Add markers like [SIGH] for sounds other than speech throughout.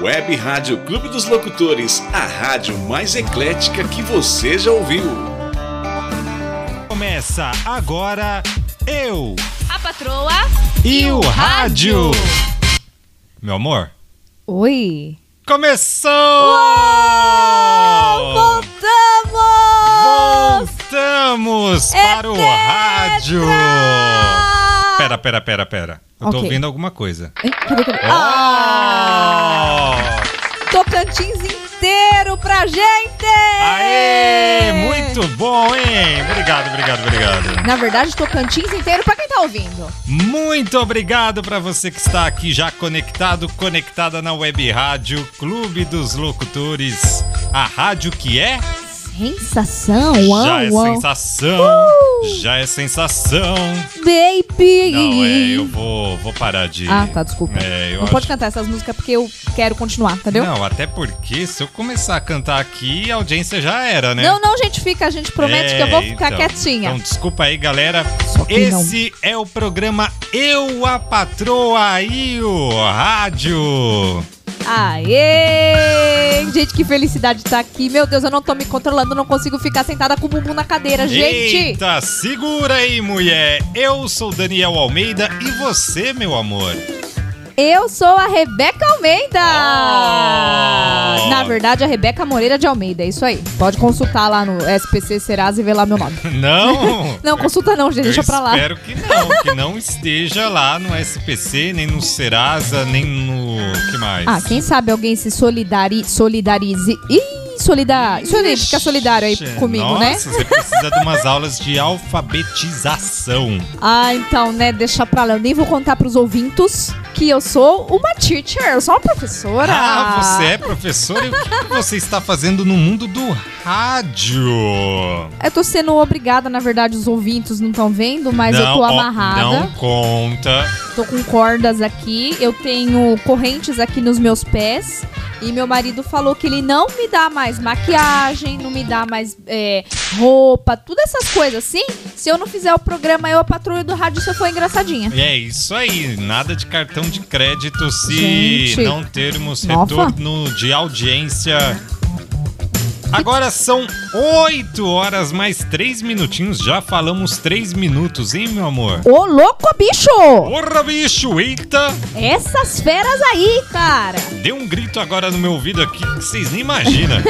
Web Rádio Clube dos Locutores, a rádio mais eclética que você já ouviu. Começa agora eu A patroa e o rádio. Meu amor, Oi. começou! Voltamos! Voltamos para o rádio. Pera, pera, pera, pera. Eu tô Ok. ouvindo alguma coisa. Cadê, cadê? Oh! Tocantins inteiro pra gente! Aê! Muito bom, hein? Obrigado, obrigado, obrigado. Na verdade, Tocantins inteiro pra quem tá ouvindo. Muito obrigado para você que está aqui já conectado, conectada na web rádio Clube dos Locutores, a rádio que é Sensação, já uau, é uau. sensação, Uh! já é sensação. Baby! Não, é, eu vou, vou parar de. Ah, tá, desculpa. É, Não acho- pode cantar essas músicas porque eu quero continuar, entendeu? Não, até porque se eu começar a cantar aqui, a audiência já era, né? Não, não, gente, fica, a gente promete É, que eu vou ficar então. quietinha. Então, desculpa aí, galera. Que não. Esse é o programa Eu, a Patroa e o Rádio. Aê! Gente, que felicidade estar aqui. Meu Deus, eu não tô me controlando, não consigo ficar sentada com o bumbum na cadeira, gente. Eita, segura aí, mulher. Eu sou Daniel Almeida e você, meu amor. Eu sou a Rebeca Almeida. Oh! Na verdade, a Rebeca Moreira de Almeida, é isso aí. Pode consultar lá no SPC Serasa e ver lá meu nome. [LAUGHS] Não. [LAUGHS] Não, consulta não, gente, deixa pra lá. espero que não, que não esteja lá no SPC, nem no Serasa, nem no. que mais? Ah, quem sabe alguém se solidari solidarize. Ih, aí, fica solidário aí comigo, nossa, né? você precisa de umas aulas de alfabetização. Ah, então, né, deixa pra lá. Eu nem vou contar pros ouvintes que eu sou uma teacher, eu sou uma professora. Ah, você é professora? E o que você está fazendo no mundo do rádio? Eu tô sendo obrigada, na verdade, os ouvintes não estão vendo, mas eu tô ó, amarrada. Não conta. Tô com cordas aqui, eu tenho correntes aqui nos meus pés. E meu marido falou que ele não me dá mais maquiagem, não me dá mais é, roupa, tudo essas coisas assim. Se eu não fizer o programa Eu, a Patrulha do Rádio, se eu for engraçadinha. É isso aí, nada de cartão de crédito se Gente. não termos Nossa. retorno de audiência. Agora são 8 horas mais 3 minutinhos, já falamos 3 minutos, hein, meu amor? Ô, louco, bicho! Porra, bicho, eita! Essas feras aí, cara! Deu um grito agora no meu ouvido aqui que vocês nem imaginam. [LAUGHS]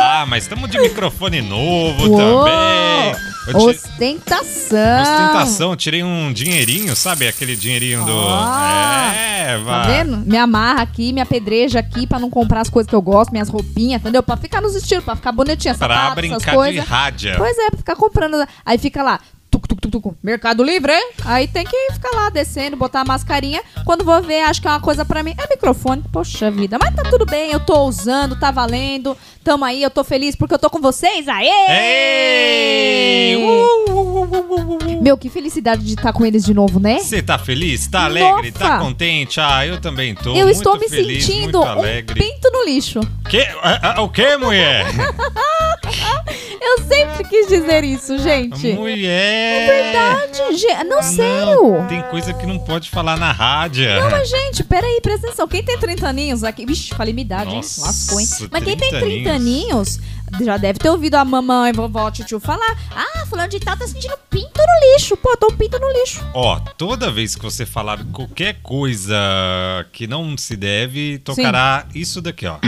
ah, mas estamos de microfone novo Uou! também. Eu Ostentação! Ostentação, tirei um dinheirinho, sabe? Aquele dinheirinho do. Ah, é, Tá vai. vendo? Me amarra aqui, me apedreja aqui pra não comprar as coisas que eu gosto, minhas roupinhas, entendeu? Pra ficar nos estilos, pra ficar bonitinha, Pra sapato, essas brincar de coisas. rádio. Pois é, pra ficar comprando. Aí fica lá, Mercado Livre, hein? Aí tem que ficar lá descendo, botar a mascarinha. Quando vou ver, acho que é uma coisa pra mim. É microfone, poxa vida. Mas tá tudo bem, eu tô usando, tá valendo. Tamo aí, eu tô feliz porque eu tô com vocês. Aê! Ei! Uh, uh, uh. Meu, que felicidade de estar com eles de novo, né? Você tá feliz? Tá alegre? Tá Nossa! contente? Ah, eu também tô. eu estou me feliz, sentindo um pinto no lixo. Que? Ah, ah, O que, mulher? [LAUGHS] Eu sempre quis dizer isso, gente. mulher! Verdade, gente. Não, sério. Tem coisa que não pode falar na rádio. Não, mas, gente, peraí, presta atenção. Quem tem 30 aninhos aqui. Vixe, falei minha idade, hein? Nossa, Lascou, hein? Mas quem tem 30 30 aninhos já deve ter ouvido a mamãe, vovó, tio falar. Ah, fulano de tal tá sentindo pinto no lixo. Pô, tô um pinto no lixo. Ó, toda vez que você falar qualquer coisa que não se deve, tocará isso daqui, ó.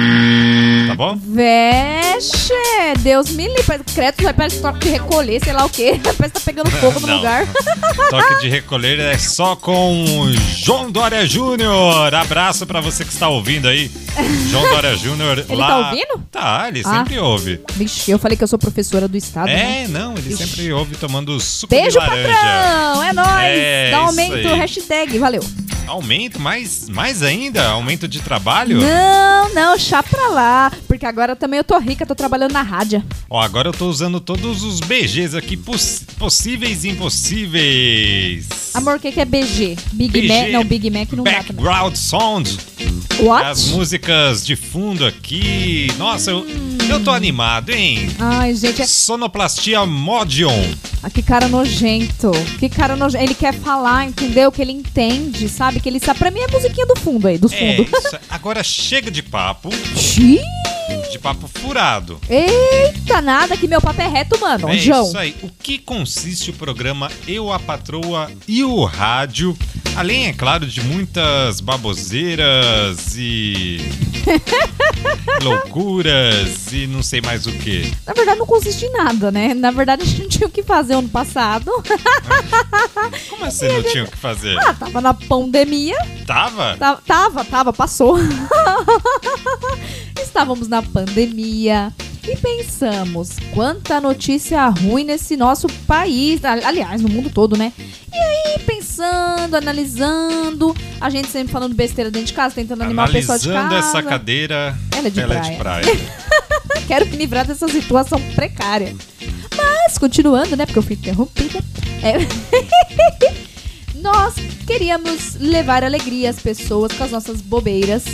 Tá bom? Vexe, Deus me livre. Credo, vai parece toque de recolher, sei lá o quê. [LAUGHS] Parece que tá pegando [LAUGHS] fogo no Não. lugar. [LAUGHS] Toque de recolher é só com João Dória Júnior. Abraço pra você que está ouvindo aí. João Dória Júnior Ele lá. tá ouvindo? Tá, ele Ah. sempre ouve. Vixe, eu falei que eu sou professora do estado. né? É, não, ele sempre ouve tomando suco Beijo, de laranja. patrão! É nóis! É, Dá um aumento, hashtag, valeu. Aumento, mais, mais ainda? Aumento de trabalho? Não, não, chá pra lá. Porque agora também eu tô rica, tô trabalhando na rádio. Ó, agora eu tô usando todos os BGs aqui poss- possíveis e impossíveis. Amor, o que, que é BG? Big BG, Mac? Não, Big Mac não dá também. Background Sound. What? As músicas de fundo aqui. Nossa, eu, eu tô animado, hein? Ai, gente, é... Sonoplastia Modion. Ah, que cara nojento. Que cara nojento. Ele quer falar, entendeu? Que ele entende, sabe? Que ele sabe. Pra mim é musiquinha do fundo aí, dos É, fundos. isso. Agora chega de papo, Xiii. De papo furado. Eita, nada que meu papo é reto, mano. É João. isso aí. O que consiste o programa Eu, a Patroa e o Rádio? Além, é claro, de muitas baboseiras e. [LAUGHS] loucuras e não sei mais o que. Na verdade, não consiste em nada, né? Na verdade, a gente não tinha o que fazer ano passado. [LAUGHS] Como assim não tinha o que fazer? Ah, tava na pandemia. Tava? Tava, tava, tava, passou. [LAUGHS] Estávamos na pandemia e pensamos quanta notícia ruim nesse nosso país, ali- aliás, no mundo todo, né? E aí, pensando, analisando, a gente sempre falando besteira dentro de casa, tentando animar o pessoal de Analisando casa. essa cadeira, Ela é de ela é praia. de praia. [LAUGHS] Quero me livrar dessa situação precária. Mas, continuando, né? Porque eu fui interrompida. É. [LAUGHS] Nós queríamos levar alegria às pessoas com as nossas bobeiras.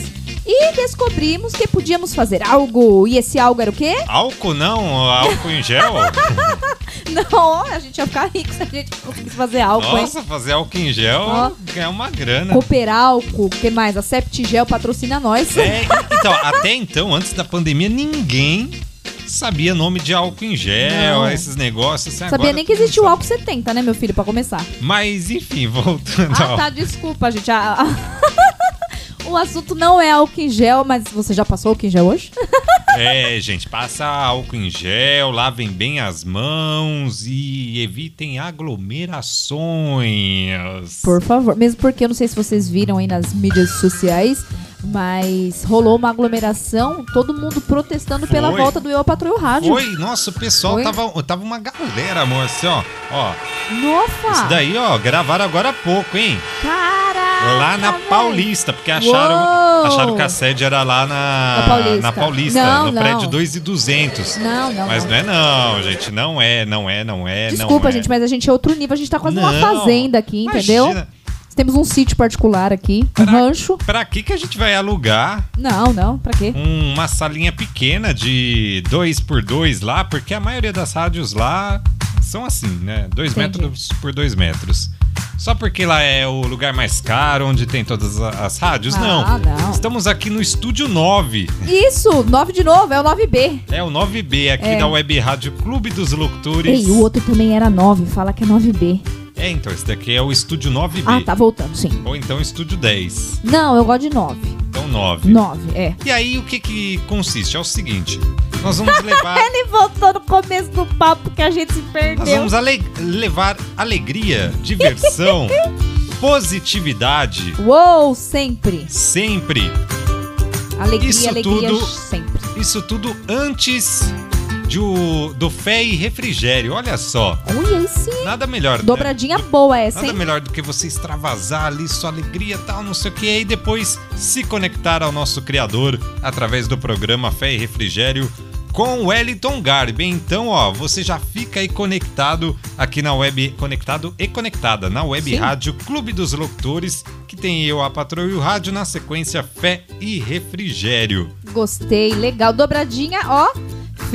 E descobrimos que podíamos fazer algo. E esse algo era o quê? Álcool não? Álcool em gel? [LAUGHS] Não, a gente ia ficar rico se a gente conseguisse fazer álcool, hein? Nossa, fazer álcool em gel Ó. ganhar uma grana. Cooper álcool, o que mais? A Septigel patrocina nós. É, então, até então, antes da pandemia, ninguém sabia nome de álcool em gel, Não. esses negócios. assim, Sabia agora nem que existia o álcool 70, né, meu filho, pra começar. Mas, enfim, [LAUGHS] voltando Ah, ao... tá, desculpa, gente. Ah, ah. [LAUGHS] o assunto não é álcool em gel, mas você já passou álcool em gel hoje? [LAUGHS] É, gente, passa álcool em gel, lavem bem as mãos e evitem aglomerações. Por favor. Mesmo porque eu não sei se vocês viram aí nas mídias sociais, mas rolou uma aglomeração, todo mundo protestando pela Foi. volta do Eu Patrulho Rádio. Foi, nossa, o pessoal Foi? tava, tava uma galera, amor, assim, ó. Ó, Nossa! isso daí, ó, gravaram agora há pouco, hein? Caraca! Lá na. Paulista, porque acharam, Uou! acharam que a sede era lá na, Na Paulista. na Paulista, Não, no não. prédio 2 e 200. Não, não, Mas não. não é não, gente, não é, não é, não é, Desculpa, não é. gente, mas a gente é outro nível. A gente tá quase numa fazenda aqui, entendeu? Imagina, Temos um sítio particular aqui, um Pra- rancho. Pra que que a gente vai alugar Não, não, pra quê? uma salinha pequena de 2 por 2 lá? Porque a maioria das rádios lá são assim, né? 2 Entendi. metros por 2 metros. Só porque lá é o lugar mais caro, onde tem todas as rádios? Ah, não. não. Estamos aqui no Estúdio 9. Isso, 9 de novo, é o 9B. É o 9B aqui É. da Web Rádio Clube dos Locutores. Ei, o outro também era 9, fala que é 9B. É, então, esse daqui é o Estúdio 9B. Ah, tá voltando, sim. Ou então Estúdio 10. Não, eu gosto de 9. Então 9. 9, é. E aí, o que que consiste? É o seguinte, nós vamos [LAUGHS] levar... Ele voltou no começo do papo que a gente se Nós perdeu. vamos ale- levar alegria, diversão, [LAUGHS] positividade, Uou, sempre. sempre. Alegria, Isso alegria, tudo- sempre. Isso tudo antes de o- do fé e refrigério. Olha só, Ui, aí sim. nada melhor. né? Dobradinha boa essa, Nada hein? melhor do que você extravasar ali sua alegria tal, não sei o que, e depois se conectar ao nosso Criador através do programa Fé e Refrigério com o Wellington Garbi. Então, ó, você já fica aí conectado aqui na web, conectado e conectada na web Sim. rádio Clube dos Locutores, que tem eu, a patroa e o rádio na sequência Fé e Refrigério. Gostei, legal. Dobradinha, ó,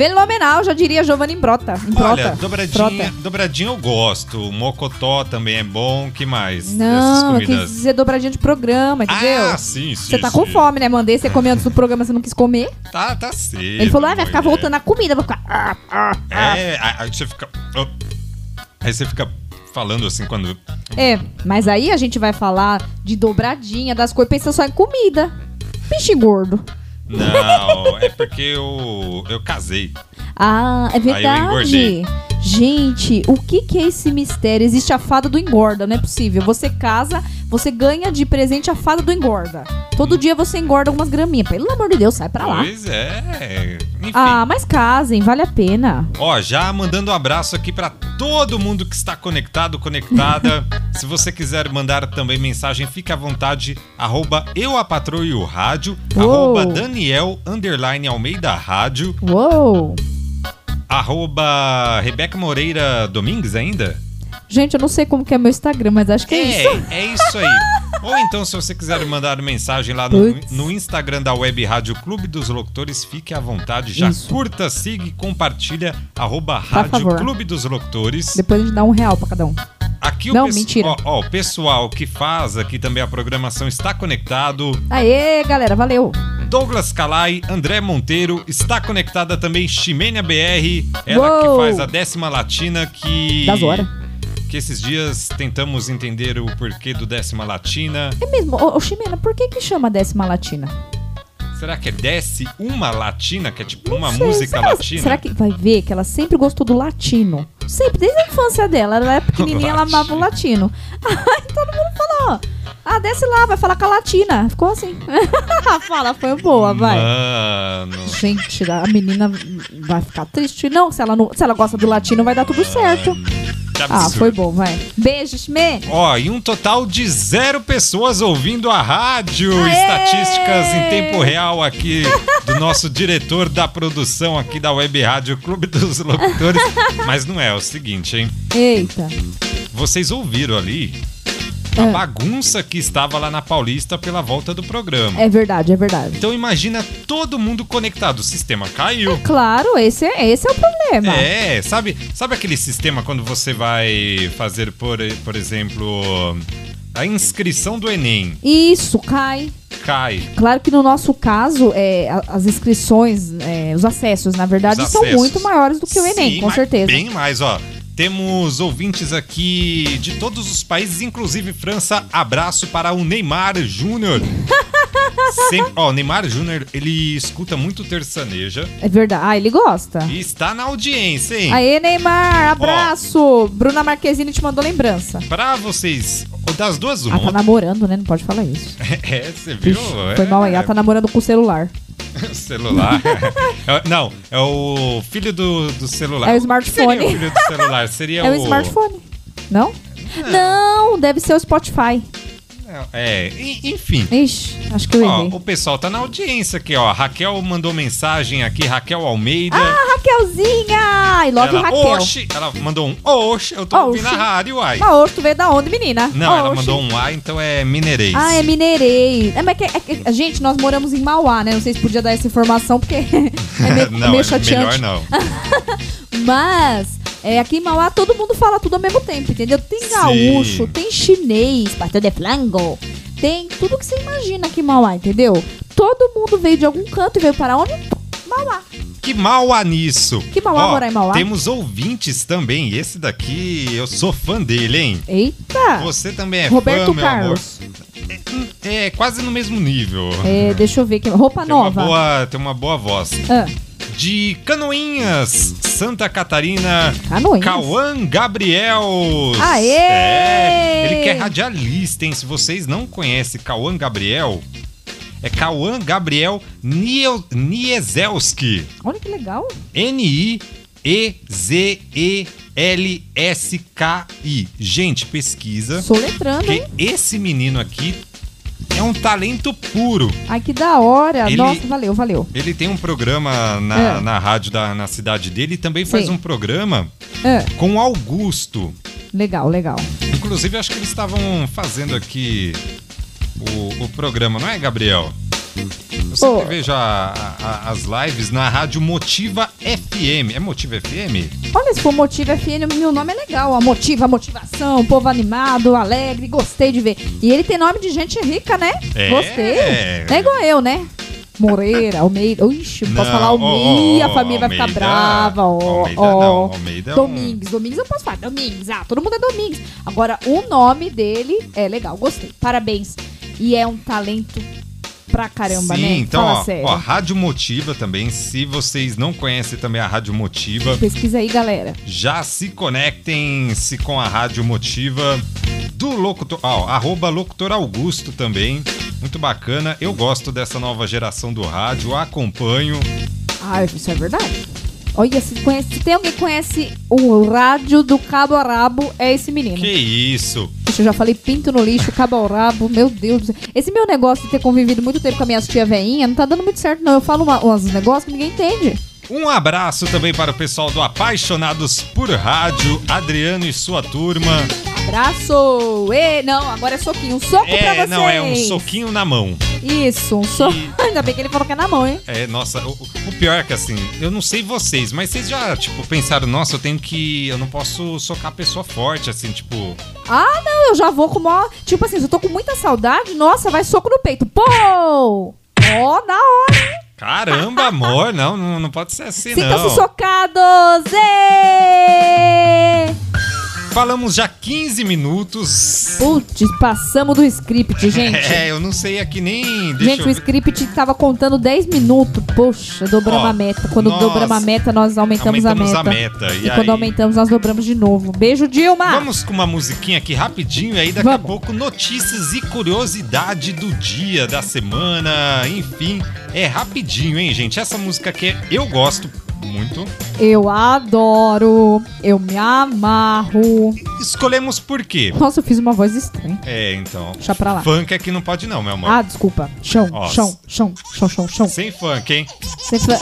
fenomenal, já diria Giovanni Imbrota. Imbrota. Olha, dobradinha, Frota. dobradinha eu gosto. Mocotó também é bom. Que mais? Não, eu quis dizer dobradinha de programa, entendeu? Ah, sim, sim. Você tá com sim. fome, né? Mandei você comer antes do programa, você não quis comer. Tá, tá cedo. Ele falou, ah, vai ficar voltando a comida, vou ficar... ah, ah, ah. É, aí você fica. oh. Aí você fica falando assim quando. É, mas aí a gente vai falar de dobradinha, das coisas, pensa só em comida. Peixe gordo. Não, é porque eu, eu casei. Ah, é verdade. Gente, o que, que é esse mistério? Existe a fada do engorda, não é possível. Você casa, você ganha de presente a fada do engorda. Todo dia você engorda algumas graminhas. Pelo amor de Deus, sai pra lá. Pois é. Enfim. Ah, mas casem, vale a pena. Ó, já mandando um abraço aqui pra todo mundo que está conectado, conectada. [LAUGHS] Se você quiser mandar também mensagem, fique à vontade. Arroba eu a patroa e o rádio. Uou. Arroba Daniel underline Almeida Rádio. Uou! Arroba Rebeca Moreira Domingues ainda? Gente, eu não sei como que é meu Instagram, mas acho que é, É, isso. é isso aí. [LAUGHS] Ou então, se você quiser mandar mensagem lá no, no Instagram da Web Rádio Clube dos Locutores, fique à vontade. Já Isso. curta, siga e compartilha. Arroba Rádio. Clube dos Locutores. Depois a gente dá um real pra cada um. Aqui Não, o, mentira. Ó, ó, o pessoal que faz aqui também a programação está conectado. Aê, galera, valeu. Douglas Calai, André Monteiro, está conectada também Ximênia BR, ela Uou! que faz a décima latina que. Das horas. Que esses dias tentamos entender o porquê do décima latina. É mesmo, ô, ô Ximena, por que que chama décima latina? Será que é desce uma latina, que é tipo Não uma sei, música será, latina? Será que vai ver que ela sempre gostou do latino? Sempre, desde a infância dela. Ela era pequenininha, ela amava o latino. [LAUGHS] Aí todo mundo falou, ah, desce lá, vai falar com a latina. Ficou assim. [LAUGHS] a fala foi boa, vai. Mano. Gente, a menina vai ficar triste. Não, se ela, não, se ela gosta do latino, vai dar tudo certo. Ah, absurdo. foi bom, vai. Beijo, Ximê. Ó, e um total de zero pessoas ouvindo a rádio. Aê! Estatísticas em tempo real aqui do nosso diretor da produção aqui da Web Rádio Clube dos Locutores. Mas não é, é o seguinte, hein? Eita. Vocês ouviram ali a É. bagunça que estava lá na Paulista pela volta do programa. É verdade, é verdade. Então imagina todo mundo conectado. O sistema caiu. Claro, esse é, esse é o problema. É, sabe, sabe aquele sistema quando você vai fazer, por, por exemplo, a inscrição do Enem? Isso, cai. Cai. Claro que no nosso caso, é, a- as inscrições, é, os acessos, na verdade, Os são acessos. muito maiores do que o Enem, Sim, com certeza. Bem mais, ó. Temos ouvintes aqui de todos os países, inclusive França. Abraço para o Neymar Júnior. [LAUGHS] Sempre- ó, o Neymar Júnior, ele escuta muito terçaneja É verdade. Ah, ele gosta. e está na audiência, hein? Aê, Neymar, abraço. Bruna Marquezine te mandou lembrança. Pra vocês, das duas Ah, tá uma. namorando, né? Não pode falar isso. [LAUGHS] É, você viu? Ixi, foi É, mal aí. Ela tá namorando com o celular. [LAUGHS] celular. É- não, é o filho do, do celular. É o smartphone. Seria o filho do celular. Seria [LAUGHS] É o o smartphone. Não? Não, deve ser o Spotify. É, en- enfim. Ixi, acho que eu Ó, errei. o pessoal tá na audiência aqui, ó. Raquel mandou mensagem aqui, Raquel Almeida. Ah, Raquelzinha! I love ela, Raquel. oxe, ela mandou um oxe, eu tô Oxe. ouvindo a rádio, uai. Mas hoje tu veio da onde, menina? Não, ela Oxe. mandou um A, então é mineirês. Ah, é mineirês. É, mas que, é que- gente, nós moramos em Mauá, né? Não sei se podia dar essa informação, porque [LAUGHS] é meio, [LAUGHS] não, meio é chateante. melhor não. [LAUGHS] Mas, é, aqui em Mauá todo mundo fala tudo ao mesmo tempo, entendeu? Tem Sim. gaúcho, tem chinês, pastel de flango, tem tudo que você imagina aqui em Mauá, entendeu? Todo mundo veio de algum canto e veio para onde? Mauá. Que mal há nisso. Que mal há Ó, morar em Mauá? Temos ouvintes também. Esse daqui, eu sou fã dele, hein? Eita! Você também é Roberto fã, meu Carlos. amor. É, é quase no mesmo nível. É, deixa eu ver aqui. Roupa Tem uma, nova. boa, tem uma boa voz. Ah, De Canoinhas, Santa Catarina, Canoinhas. Cauã Gabriel. Aê! É, ele que é radialista, hein? Se vocês não conhecem Cauã Gabriel, é Cauã Gabriel Niel- Niezelski. Olha que legal. N-I-E-Z-E-L-S-K-I. Gente, pesquisa. Soletrando, hein? Que esse menino aqui é um talento puro. Ai, que da hora. Ele- Nossa, valeu, valeu. Ele tem um programa na, É. na rádio da, na cidade dele e também faz Sim. um programa Ah, com Augusto. legal, legal. Inclusive, acho que eles estavam fazendo aqui o, o programa, não é, Gabriel? Eu sempre Ô. vejo a- a- as lives na rádio Motiva FM. É Motiva FM? Olha, se for Motiva FN, meu nome é legal. A Motiva, a motivação, povo animado, alegre, gostei de ver. E ele tem nome de gente rica, né? É. Gostei. Não é igual eu, né? Moreira, Almeida. Ixi, não posso falar Almeida, a família vai ficar Almeida- brava, ó. Almeida ó. Almeida é Domingues, Domingues eu posso falar, Domingues, ah, todo mundo é Domingues. Agora, o nome dele é legal, gostei, parabéns. E é um talento pra caramba, Sim, né? então, Fala ó, sério. ó, Rádio Motiva também. Se vocês não conhecem também a Rádio Motiva, Pesquisa aí, galera. já se conectem-se com a Rádio Motiva do locutor, ó, arroba locutor Augusto também. Muito bacana. Eu gosto dessa nova geração do rádio, acompanho. Ah, isso é verdade. Olha, se, conhece, se tem alguém que conhece o rádio do cabo a rabo, é esse menino. Que isso? Eu já falei pinto no lixo, cabo ao rabo, meu Deus do céu. Esse meu negócio de ter convivido muito tempo com a minha tia veinha não tá dando muito certo, não. Eu falo uma, uns negócios que ninguém entende. Um abraço também para o pessoal do Apaixonados por Rádio, Adriano e sua turma. Abraço! E, não, agora é soquinho. Um soco pra É, vocês. não, é um soquinho na mão. Isso, um soco. E- [LAUGHS] Ainda bem que ele falou que é na mão, hein? É, nossa, o, o pior é que assim, eu não sei vocês, mas vocês já, tipo, pensaram, nossa, eu tenho que. Eu não posso socar a pessoa forte, assim, tipo. Ah, não, eu já vou com mó. Tipo assim, se eu tô com muita saudade, nossa, vai soco no peito. Pô! Ó, na hora, hein? Caramba, amor, não, não, não pode ser assim, Sintam-se não. socados! Ê! Falamos já 15 minutos. Putz, passamos do script, [LAUGHS] gente. É, eu não sei aqui nem. Gente, o script tava contando 10 minutos. Poxa, dobramos Ó, a meta. Quando nós dobramos a meta, nós aumentamos, aumentamos a a meta. meta, e E, quando aí- aumentamos, nós dobramos de novo. Beijo, Dilma! Vamos com uma musiquinha aqui rapidinho, e aí daqui Vamos. a pouco notícias e curiosidade do dia, da semana, enfim. É rapidinho, hein, gente? Essa música aqui eu gosto muito. Eu adoro. Eu me amarro. Escolhemos por quê? Nossa, eu fiz uma voz estranha. É, então. Deixa pra lá. Funk aqui não pode não, meu amor. Ah, desculpa. Chão, Ó, chão, chão, chão, chão, chão. Sem funk, hein? Você fa-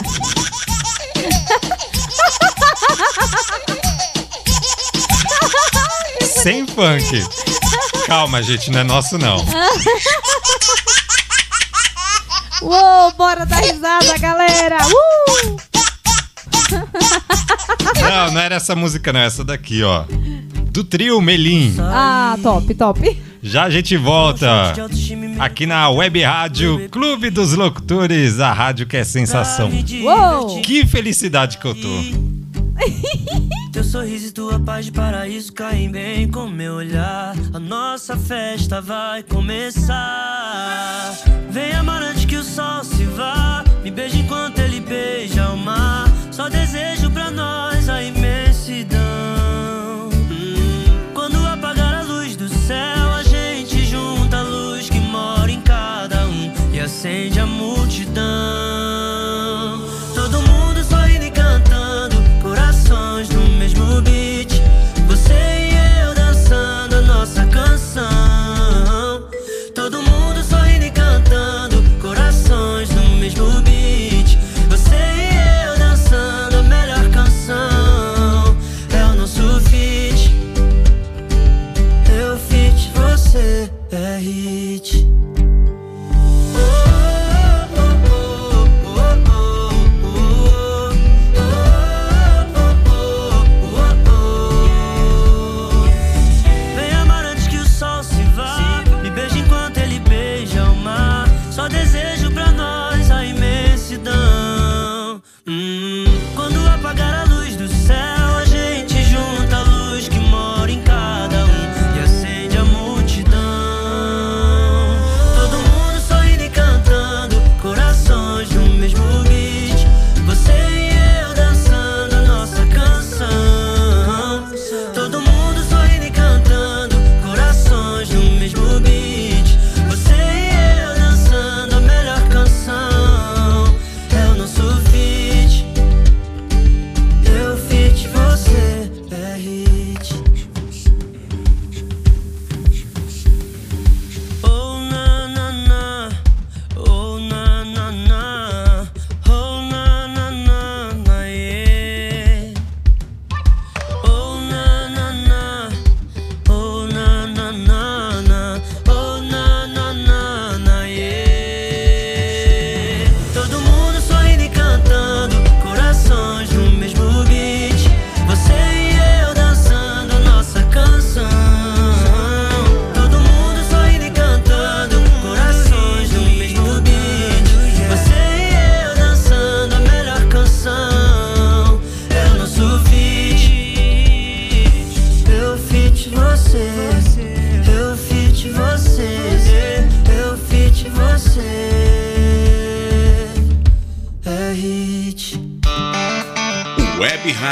Sem funk. Calma, gente, não é nosso não. Uou, bora dar risada, galera! Uh! Não, não era essa música não, essa daqui, ó. Do trio Melim. Ah, top, top. Já a gente volta aqui na Web Rádio Clube dos Locutores, a rádio que é sensação. Uou! Que felicidade que eu tô. Teu sorriso e tua paz de paraíso caem bem com meu olhar. A nossa festa vai começar. Venha, mano, antes que o sol se vá. Me beije enquanto ele beija o mar. Só desejo pra nós a imensidão. Quando apagar a luz do céu, a gente junta a luz que mora em cada um e acende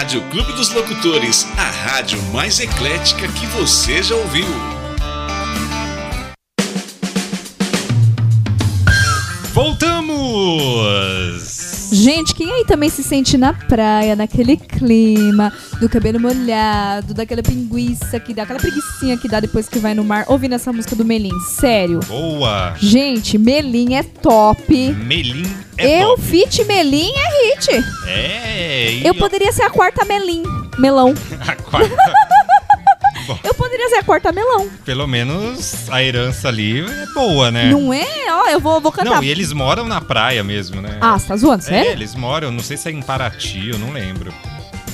Rádio Clube dos Locutores, a rádio mais eclética que você já ouviu. Também se sente na praia, naquele clima, do cabelo molhado, daquela pinguiça que dá, aquela preguiçinha que dá depois que vai no mar, ouvindo essa música do Melim? Sério. Boa! Gente, Melim é top. Melim é eu top. fit Melim é hit. É, Eu poderia ser a quarta Melim. Melão. [LAUGHS] a quarta. Bom. Eu poderia ser a quarta melão. Pelo menos a herança ali é boa, né? Não é? Ó, eu vou, vou cantar. Não, e eles moram na praia mesmo, né? Ah, você tá zoando? É, Sério? eles moram, não sei se é em Paraty, eu não lembro.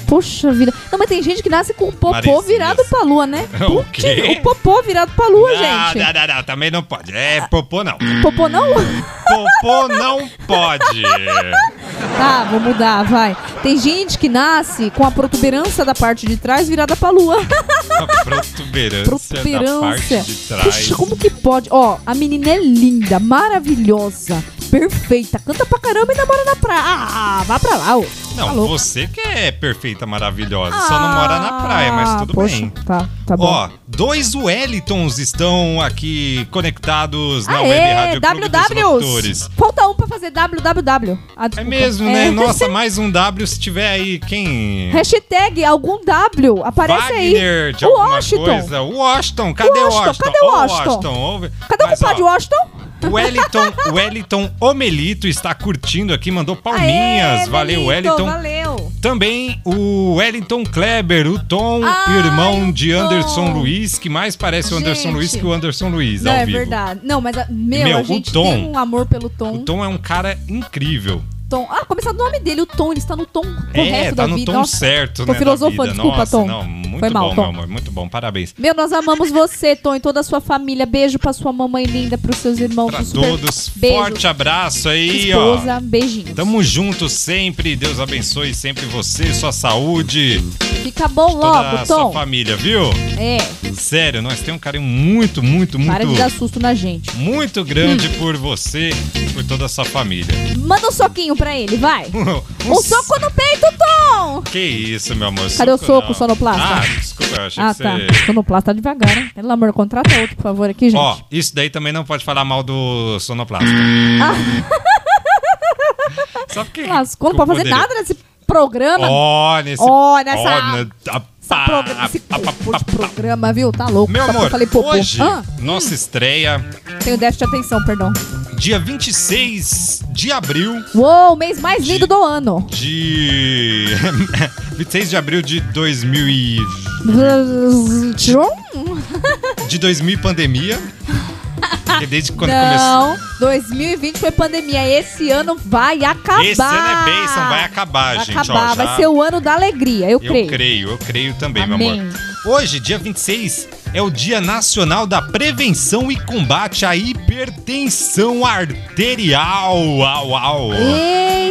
Poxa vida. Não, mas tem gente que nasce com o popô Maresias. virado pra lua, né? [LAUGHS] O quê? O popô virado pra lua, não, gente. não, não, não, também não pode. É popô não. Popô não? Popô não pode. [LAUGHS] Tá, vou mudar, vai. Tem gente que nasce com a protuberância da parte de trás virada pra lua. [LAUGHS] A protuberância, da parte Protuberância. de trás. Puxa, como que pode? Ó, a menina é linda, maravilhosa, perfeita, canta pra caramba e ainda mora na praia. Ah, vá pra lá, ô. Não, Tá você que é perfeita, maravilhosa. Só não mora na praia, mas tudo Ah, poxa, bem. Tá, tá bom. Ó, dois Wellingtons estão aqui conectados na Web Aê, Rádio. WWs. Falta um pra fazer www. Ah, É mesmo, É. né? Nossa, [LAUGHS] mais um W se tiver aí. Quem? Hashtag algum W, aparece Wagner aí. de Washington. coisa. Washington, cadê o Washington, Washington? cadê Washington? ouve. Cadê o compadre Washington? O Wellington, o Wellington Omelito está curtindo aqui, mandou palminhas. Aê, Valeu, Wellington. Valeu. Também o Wellington Kleber, o Tom, Ai, irmão o de Tom. Anderson Luiz, que mais parece o Anderson Gente. Luiz que o Anderson Luiz, Não, ao é vivo. verdade. Não, mas, a- meu, Meu, a o gente Tom- tem um amor pelo Tom. O Tom é um cara incrível. Tom. Ah, começar do nome dele, o Tom, ele está no tom correto é, tá da no vida. tom Nossa. certo, tô né? filosofando, desculpa, Nossa, Tom. Não, muito Foi mal, bom, Tom. meu amor, muito bom, parabéns. Meu, nós amamos você, Tom, e toda a sua família. Beijo pra sua mamãe linda, pros seus irmãos. Pra super- todos, Beijo. forte abraço aí, ó. Esposa, beijinhos. Tamo junto sempre, Deus abençoe sempre você, sua saúde, Fica bom toda logo, a sua Tom. família, viu? É, Sério, nós temos um carinho muito, muito, para de dar muito, susto na gente. muito grande por você, por toda a sua família. Manda um soquinho pra ele, vai. Um [LAUGHS] Um soco no peito, Tom! Que isso, meu amor? Cadê o soco, não. sonoplasta? Ah, desculpa, eu achei Ah, que tá. você... Sonoplasta tá devagar, né? Pelo amor, contrata outro, por favor, aqui, gente. Ó, isso daí também não pode falar mal do sonoplasta. [LAUGHS] Só porque... Lascou, não pode fazer poderia- nada nesse programa. Ó, nesse... Ó, nessa- ó, na- a- Essa pá, progra- esse pá, pá, pá, programa, viu? Tá louco. Meu amor, falei popô. hoje, Ah, nossa estreia, tenho déficit de atenção, perdão. dia 26 de abril Uou, mês mais lindo do ano. de... [LAUGHS] 26 de abril de 2000 e... De 2000 e pandemia. Porque desde quando começou... Não, 2020 foi pandemia. Esse ano vai acabar. Esse ano é bênção, vai acabar, Vai gente. acabar, ó, já... vai ser o ano da alegria, eu Eu creio. creio, eu creio também, meu Amém. amor. Hoje, dia 26, é o Dia Nacional da Prevenção e Combate à Hipertensão Arterial. Uau, uau.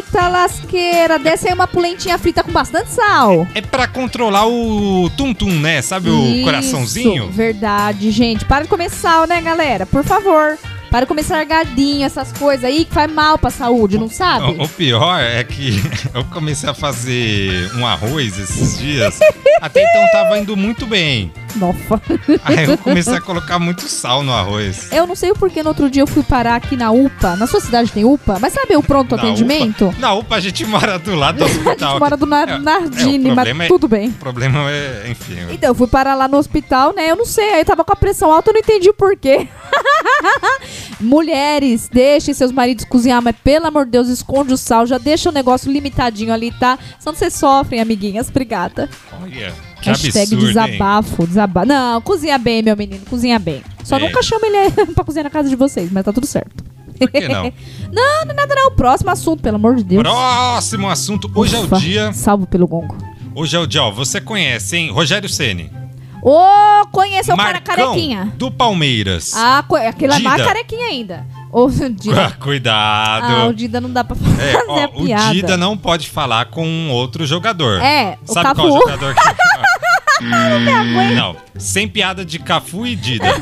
Eita lasqueira, desce aí uma polentinha frita com bastante sal. É pra controlar o tum-tum, né? Sabe o Isso, coraçãozinho? Verdade, gente. Para de comer sal, né, galera? Por favor. Para de comer sargadinho, essas coisas aí que faz mal pra saúde, não sabe? O, o pior é que [LAUGHS] eu comecei a fazer um arroz esses dias. Até então tava indo muito bem. Nossa. [LAUGHS] Aí eu comecei a colocar muito sal no arroz. Eu não sei o porquê no outro dia eu fui parar aqui na UPA. Na sua cidade tem UPA? Mas sabe o pronto Na atendimento? UPA, na UPA a gente mora do lado do [LAUGHS] A hospital. gente mora do Nar É, Nardini, é, o mas é- tudo bem. O problema é, enfim. Então, eu fui parar lá no hospital, né? Eu não sei, aí tava com a pressão alta, eu não entendi o porquê. [LAUGHS] Mulheres, deixem seus maridos cozinhar, mas pelo amor de Deus, esconde o sal, já deixa o negócio limitadinho ali, tá? Senão vocês sofrem, amiguinhas. Obrigada. Olha, que Hashtag absurdo, hein? desabafo, desabafo. Não, cozinha bem, meu menino, cozinha bem. Só É. nunca chama ele [LAUGHS] pra cozinhar na casa de vocês, mas tá tudo certo. Por que não? [LAUGHS] não, não é nada não. Próximo assunto, pelo amor de Deus. Próximo assunto. Hoje é o Ufa, dia. Salvo pelo gongo. Hoje é o dia, ó. Você conhece, hein? Rogério Ceni. Ô, conheceu o cara carequinha. do Palmeiras. Ah, aquele é mais carequinha ainda. Ô, Dida. [LAUGHS] Cuidado. Ah, o Dida não dá pra fazer É, ó, a piada. o Dida não pode falar com outro jogador. É, o Sabe Cafu. qual jogador que... [LAUGHS] não, sem piada de Cafu e Dida. [LAUGHS]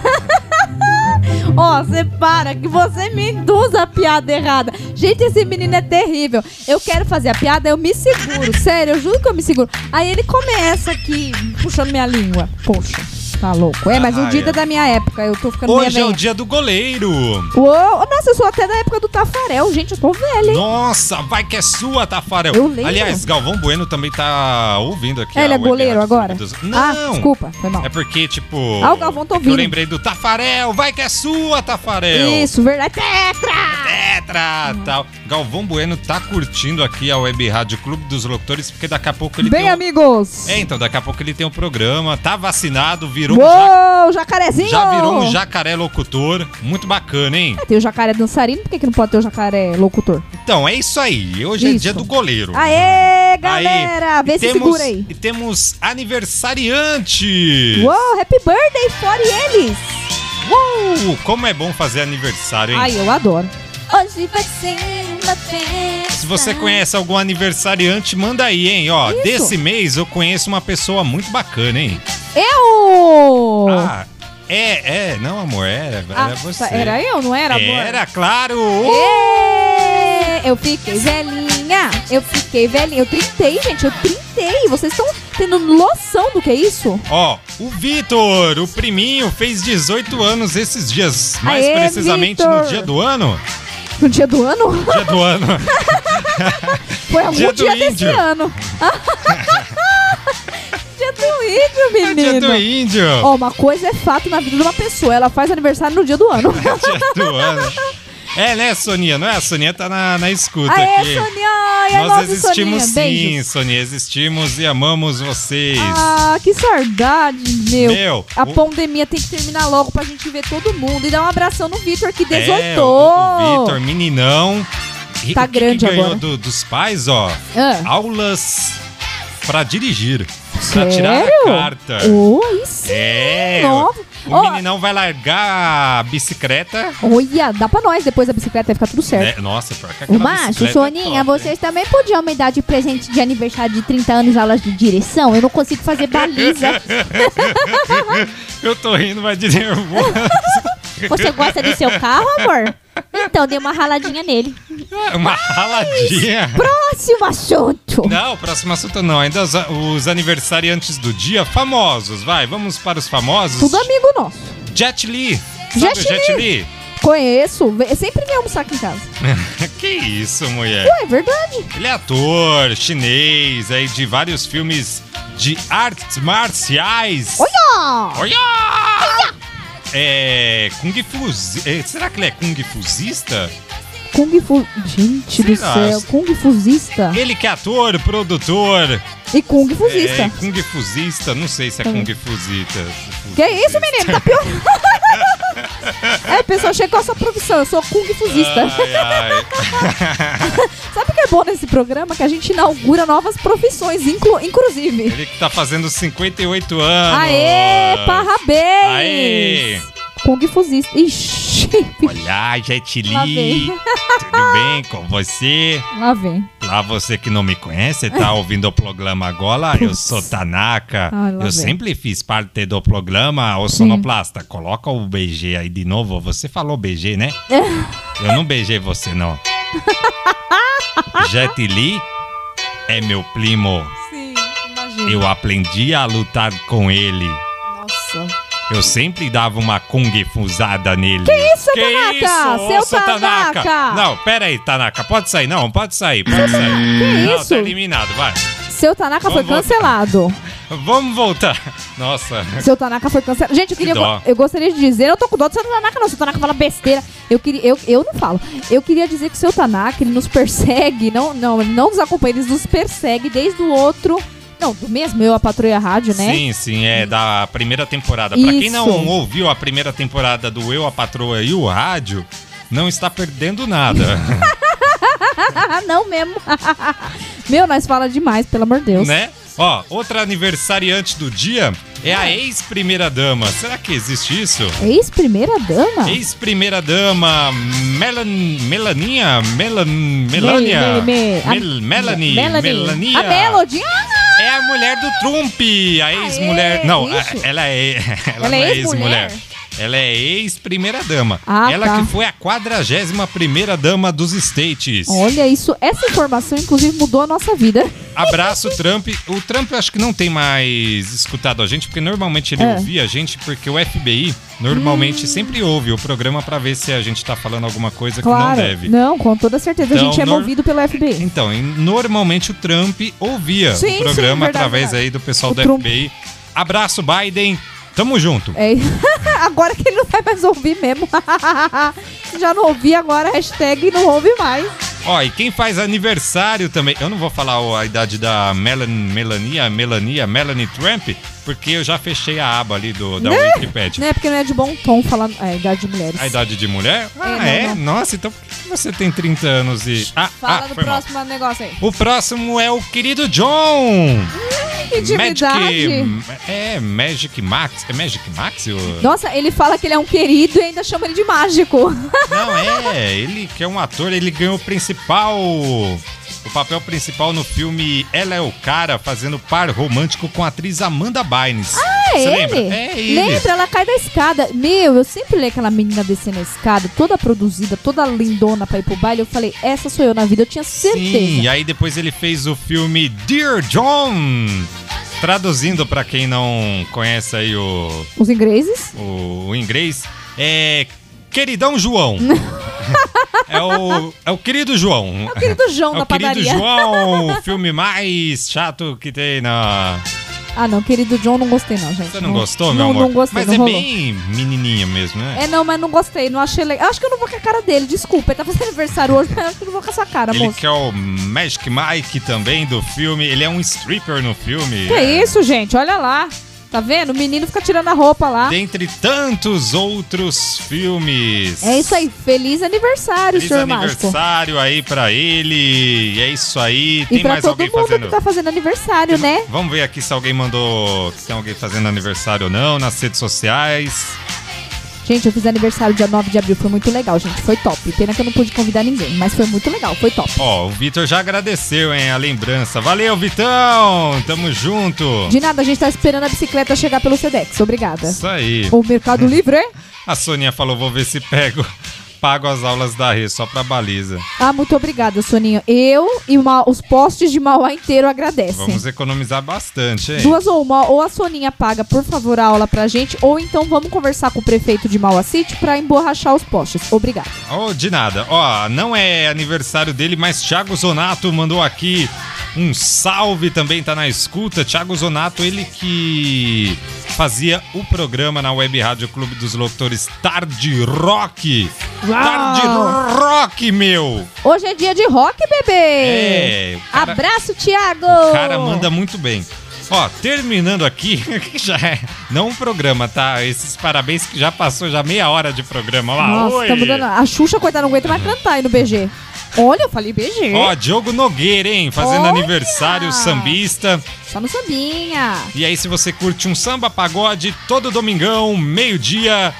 Ó, você para, que você me induz a piada errada. Gente, esse menino é terrível. Eu quero fazer a piada, eu me seguro. Sério, eu juro que eu me seguro. Aí ele começa aqui, puxando minha língua. Poxa, tá louco. É, mas o Ah, Dida é. é da minha época, eu tô ficando Hoje é o dia do goleiro. Uou, nossa, eu sou até da época do Tafarel. Gente, eu tô velha, hein? Nossa, vai que é sua, Tafarel. Eu lembro. Aliás, Galvão Bueno também tá ouvindo aqui. É, ele é goleiro agora? Ah, Não. desculpa, foi mal. É porque, tipo. Ah, o Galvão tá é que Eu ouvindo. lembrei do Tafarel, vai que é sua, Tafarel. Isso, verdade. Tetra! Tal. Galvão Bueno tá curtindo aqui a Web Rádio Clube dos Locutores, porque daqui a pouco ele Bem, tem. um- amigos. É, então, daqui a pouco ele tem um programa, tá vacinado, virou um ja- Uou, jacarezinho! já virou um jacaré locutor. Muito bacana, hein? Tem o jacaré dançarino, por que, que não pode ter o jacaré locutor? Então, é isso aí. Hoje é Isso. dia do goleiro. Aê, galera! Vê e se temos, segura aí. E temos aniversariantes. Uou, happy birthday for eles! Uou, como é bom fazer aniversário, hein? Ai, eu adoro. Hoje vai ser uma festa. Se você conhece algum aniversariante, manda aí, hein? Ó, Isso. desse mês eu conheço uma pessoa muito bacana, hein? Eu! Ah, é, é, não, amor, era, era Ah, você. Era eu, não era, amor? Era, claro! Ê, Eu fiquei velhinha, eu fiquei velhinha. Eu trintei, gente, eu trintei. Vocês estão tendo noção do que é isso? Ó, o Vitor, o priminho, fez 18 anos esses dias. Mais Aê, precisamente Vitor. no dia do ano. No dia do ano? Dia do ano. [LAUGHS] Foi algum Dia dia, desse ano. [LAUGHS] dia do índio, menino. dia do índio. Ó, uma coisa é fato na vida de uma pessoa. Ela faz aniversário no dia do ano. [LAUGHS] Dia do ano. É, né, Soninha? Não é? A Soninha tá na, na escuta Aê, aqui. Soninha! Ai, Nós nossa, existimos Soninha. sim, Beijos. Sonia. Existimos e amamos vocês. Ah, que saudade, meu. Meu, A o- pandemia tem que terminar logo pra gente ver todo mundo. E dar um abração no Vitor que É, dezoitou. o, o Vitor, meninão. E Tá grande que ganhou agora. do- dos pais, ó. Ah, Aulas pra dirigir. Pra tirar sério? a carta. Oi, sim. É, Nossa. o Ó, meninão vai largar a bicicleta. Olha, dá pra nós. Depois da bicicleta vai ficar tudo certo. né? Nossa, pior que macho, é Soninha, top, vocês também podiam me dar de presente de aniversário de 30 anos aulas de direção? Eu não consigo fazer baliza. hein? [LAUGHS] Eu tô rindo, mas de nervoso. [LAUGHS] Você gosta do seu carro, amor? Então, dei uma raladinha nele. Uma raladinha. Próximo assunto. Não, próximo assunto não. Ainda os, os aniversariantes do dia, famosos. Vai, vamos para os famosos. Tudo amigo nosso. Jet Li. Jet Jet Li? Conheço. Ve- Sempre vem almoçar aqui em casa. [LAUGHS] que isso, mulher. Ué, é verdade. Ele é ator chinês aí de vários filmes de artes marciais. Olha! Olha! É. Kung Fu. é, Será que ele é Kung Fuzista? Kung Fu... Gente do Será? céu. Kung Fuzista. Ele que é ator, produtor. E Kung Fuzista. É, Kung Fuzista, não sei se é Kung Fuzista. Que isso, menino? Tá pior. É, pessoal, chega com a sua profissão. Eu sou Kung Fuzista. Ai, ai. [LAUGHS] Sabe o que é bom nesse programa? Que a gente inaugura novas profissões, inclu inclusive. Ele que tá fazendo 58 anos. Aê, parabéns! Aê! Kung Fuzista. Ixi, Olá, Jet Li. Tudo bem com você? lá vem. Lá você que não me conhece, tá [LAUGHS] ouvindo o programa agora? Eu sou Tanaka. Ah, eu vem. sempre fiz parte do programa O Sonoplasta. Coloca o BG aí de novo. Você falou BG, né? [LAUGHS] Eu não beijei você, não. Jet Li é meu primo. Sim, imagina. Eu aprendi a lutar com ele. Nossa. Eu sempre dava uma kung fusada nele. Que isso, Que Tanaka? isso, Seu Tanaka? Não, pera aí, Tanaka. Pode sair, não, pode sair, pode sair. Que não, isso? tá eliminado, vai. Seu Tanaka foi Vamos cancelado. [LAUGHS] Vamos voltar. [LAUGHS] Nossa. Seu Tanaka foi cancelado. Gente, eu queria. dó. Eu gostaria de dizer, eu tô com dó do seu Tanaka, não. Seu Tanaka fala besteira. Eu queria. Eu, eu não falo. Eu queria dizer que o seu Tanaka, ele nos persegue. Não, não, ele não nos acompanha, ele nos persegue desde o outro. Não, do mesmo, eu, a Patrulha Rádio, né? Sim, sim, é da primeira temporada. Pra quem não ouviu a primeira temporada do Eu, a Patroa e o Rádio, não está perdendo nada, [LAUGHS] não mesmo. [LAUGHS] Meu, nós fala demais, pelo amor de Deus. né? Ó, outra aniversariante do dia é a ex-primeira-dama. Será que existe isso? Ex-primeira dama? Ex-primeira-dama Melan, Melaninha? Melan, Melania? Me- me- me- a- Melanie? Melanie. Melania? A Melody. Ah, É a mulher do Trump, a ex-mulher. Aê, Não, a- isso. ela é. [LAUGHS] Ela, Ela não é é ex-mulher? ex-mulher. Ela é ex-primeira-dama. Ah, ela tá. que foi a 41 primeira-dama dos States. Olha isso. Essa informação, inclusive, mudou a nossa vida. Abraço, Trump. O Trump eu acho que não tem mais escutado a gente, porque normalmente ele É. ouvia a gente, porque o FBI normalmente sempre ouve o programa pra ver se a gente tá falando alguma coisa que não Claro. deve. Não, com toda certeza. a Então, gente é movido pelo FBI. Então, normalmente o Trump ouvia Sim, o programa sim, verdade, através verdade. aí do pessoal O do Trump. FBI. Abraço, Biden. Tamo junto. É, [LAUGHS] agora que ele não vai mais ouvir mesmo. [LAUGHS] Se já não ouvi, agora hashtag não ouve mais. Ó, e quem faz aniversário também. Eu não vou falar ó, a idade da Melan, Melania, Melania, Melanie Trump, porque eu já fechei a aba ali do, da Né? Wikipedia. Né? Porque não é de bom tom falar é, idade de mulheres. A idade de mulher? Ah, não, é? não. Nossa, então por que você tem 30 anos e. Ah, Fala ah, do foi mal. próximo negócio aí. O próximo é o querido John. Intimidade. Magic. É, Magic Max. É Magic Max? Nossa, ele fala que ele é um querido e ainda chama ele de mágico. Não, é. Ele que é um ator, ele ganhou o principal. O papel principal no filme Ela é o Cara, fazendo par romântico com a atriz Amanda Bynes. É Você ele? lembra? É ele. Lembra? Ela cai da escada. Meu, eu sempre leio aquela menina descendo a escada, toda produzida, toda lindona pra ir pro baile. Eu falei, essa sou eu na vida, eu tinha certeza. Sim, e aí depois ele fez o filme Dear John. Traduzindo pra quem não conhece aí o, Os ingleses? o, o inglês, é Queridão João. [LAUGHS] é, o, é o querido João. O querido João É da o querido padaria. João, o filme mais chato que tem na. Ah, não, querido John não gostei não, gente. Você não gostou, meu não, amor? Não gostei, Mas não é rolou. bem menininha mesmo, né? É, não, mas não gostei, não achei legal. Acho que eu não vou com a cara dele, desculpa. Ele tá fazendo aniversário hoje, mas acho que eu não vou com essa cara, Ele moço. que é o Magic Mike também do filme. Ele é um stripper no filme. Que isso, gente? Olha lá. Tá vendo? O menino fica tirando a roupa lá. Dentre tantos outros filmes. É isso aí. Feliz aniversário, Feliz senhor mágico. aniversário aí pra ele. E é isso aí. E Tem pra mais todo alguém mundo fazendo. que tá fazendo aniversário, né? Vamos ver aqui se alguém mandou. Se tem alguém fazendo aniversário ou não nas redes sociais. Gente, eu fiz aniversário dia 9 de abril, foi muito legal, gente. Foi top. Pena que eu não pude convidar ninguém, mas foi muito legal, foi top. Ó, o Vitor já agradeceu, hein, a lembrança. Valeu, Vitão! Tamo junto! De nada, a gente tá esperando a bicicleta chegar pelo Sedex. Obrigada. Isso aí. O Mercado Livre, é? A Soninha falou: vou ver se pego. Pago as aulas da Rê só pra baliza. Ah, muito obrigada, Soninho. Eu e Ma- os postes de Mauá inteiro agradecem. Vamos economizar bastante, hein? Duas ou uma, ou a Soninha paga, por favor, a aula pra gente, ou então vamos conversar com o prefeito de Mauá City pra emborrachar os postes. Obrigada. Oh, de nada. Ó, não é aniversário dele, mas Thiago Zonato mandou aqui um salve também, tá na escuta. Thiago Zonato, ele que fazia o programa na Web Rádio Clube dos Locutores Tarde Rock. Tarde Rock, meu! Hoje é dia de rock, bebê! É, o cara- Abraço, Thiago! O cara manda muito bem. Ó, terminando aqui, [LAUGHS] que já é. Não um programa, tá? Esses parabéns que já passou já meia hora de programa. Lá, Nossa, oi! tá mudando. A Xuxa, coitada, não aguenta mais cantar aí no BG. Olha, eu falei BG. Ó, Diogo Nogueira, hein? Fazendo Olha! aniversário sambista. Só no sambinha. E aí, se você curte um samba pagode, todo domingão, meio-dia,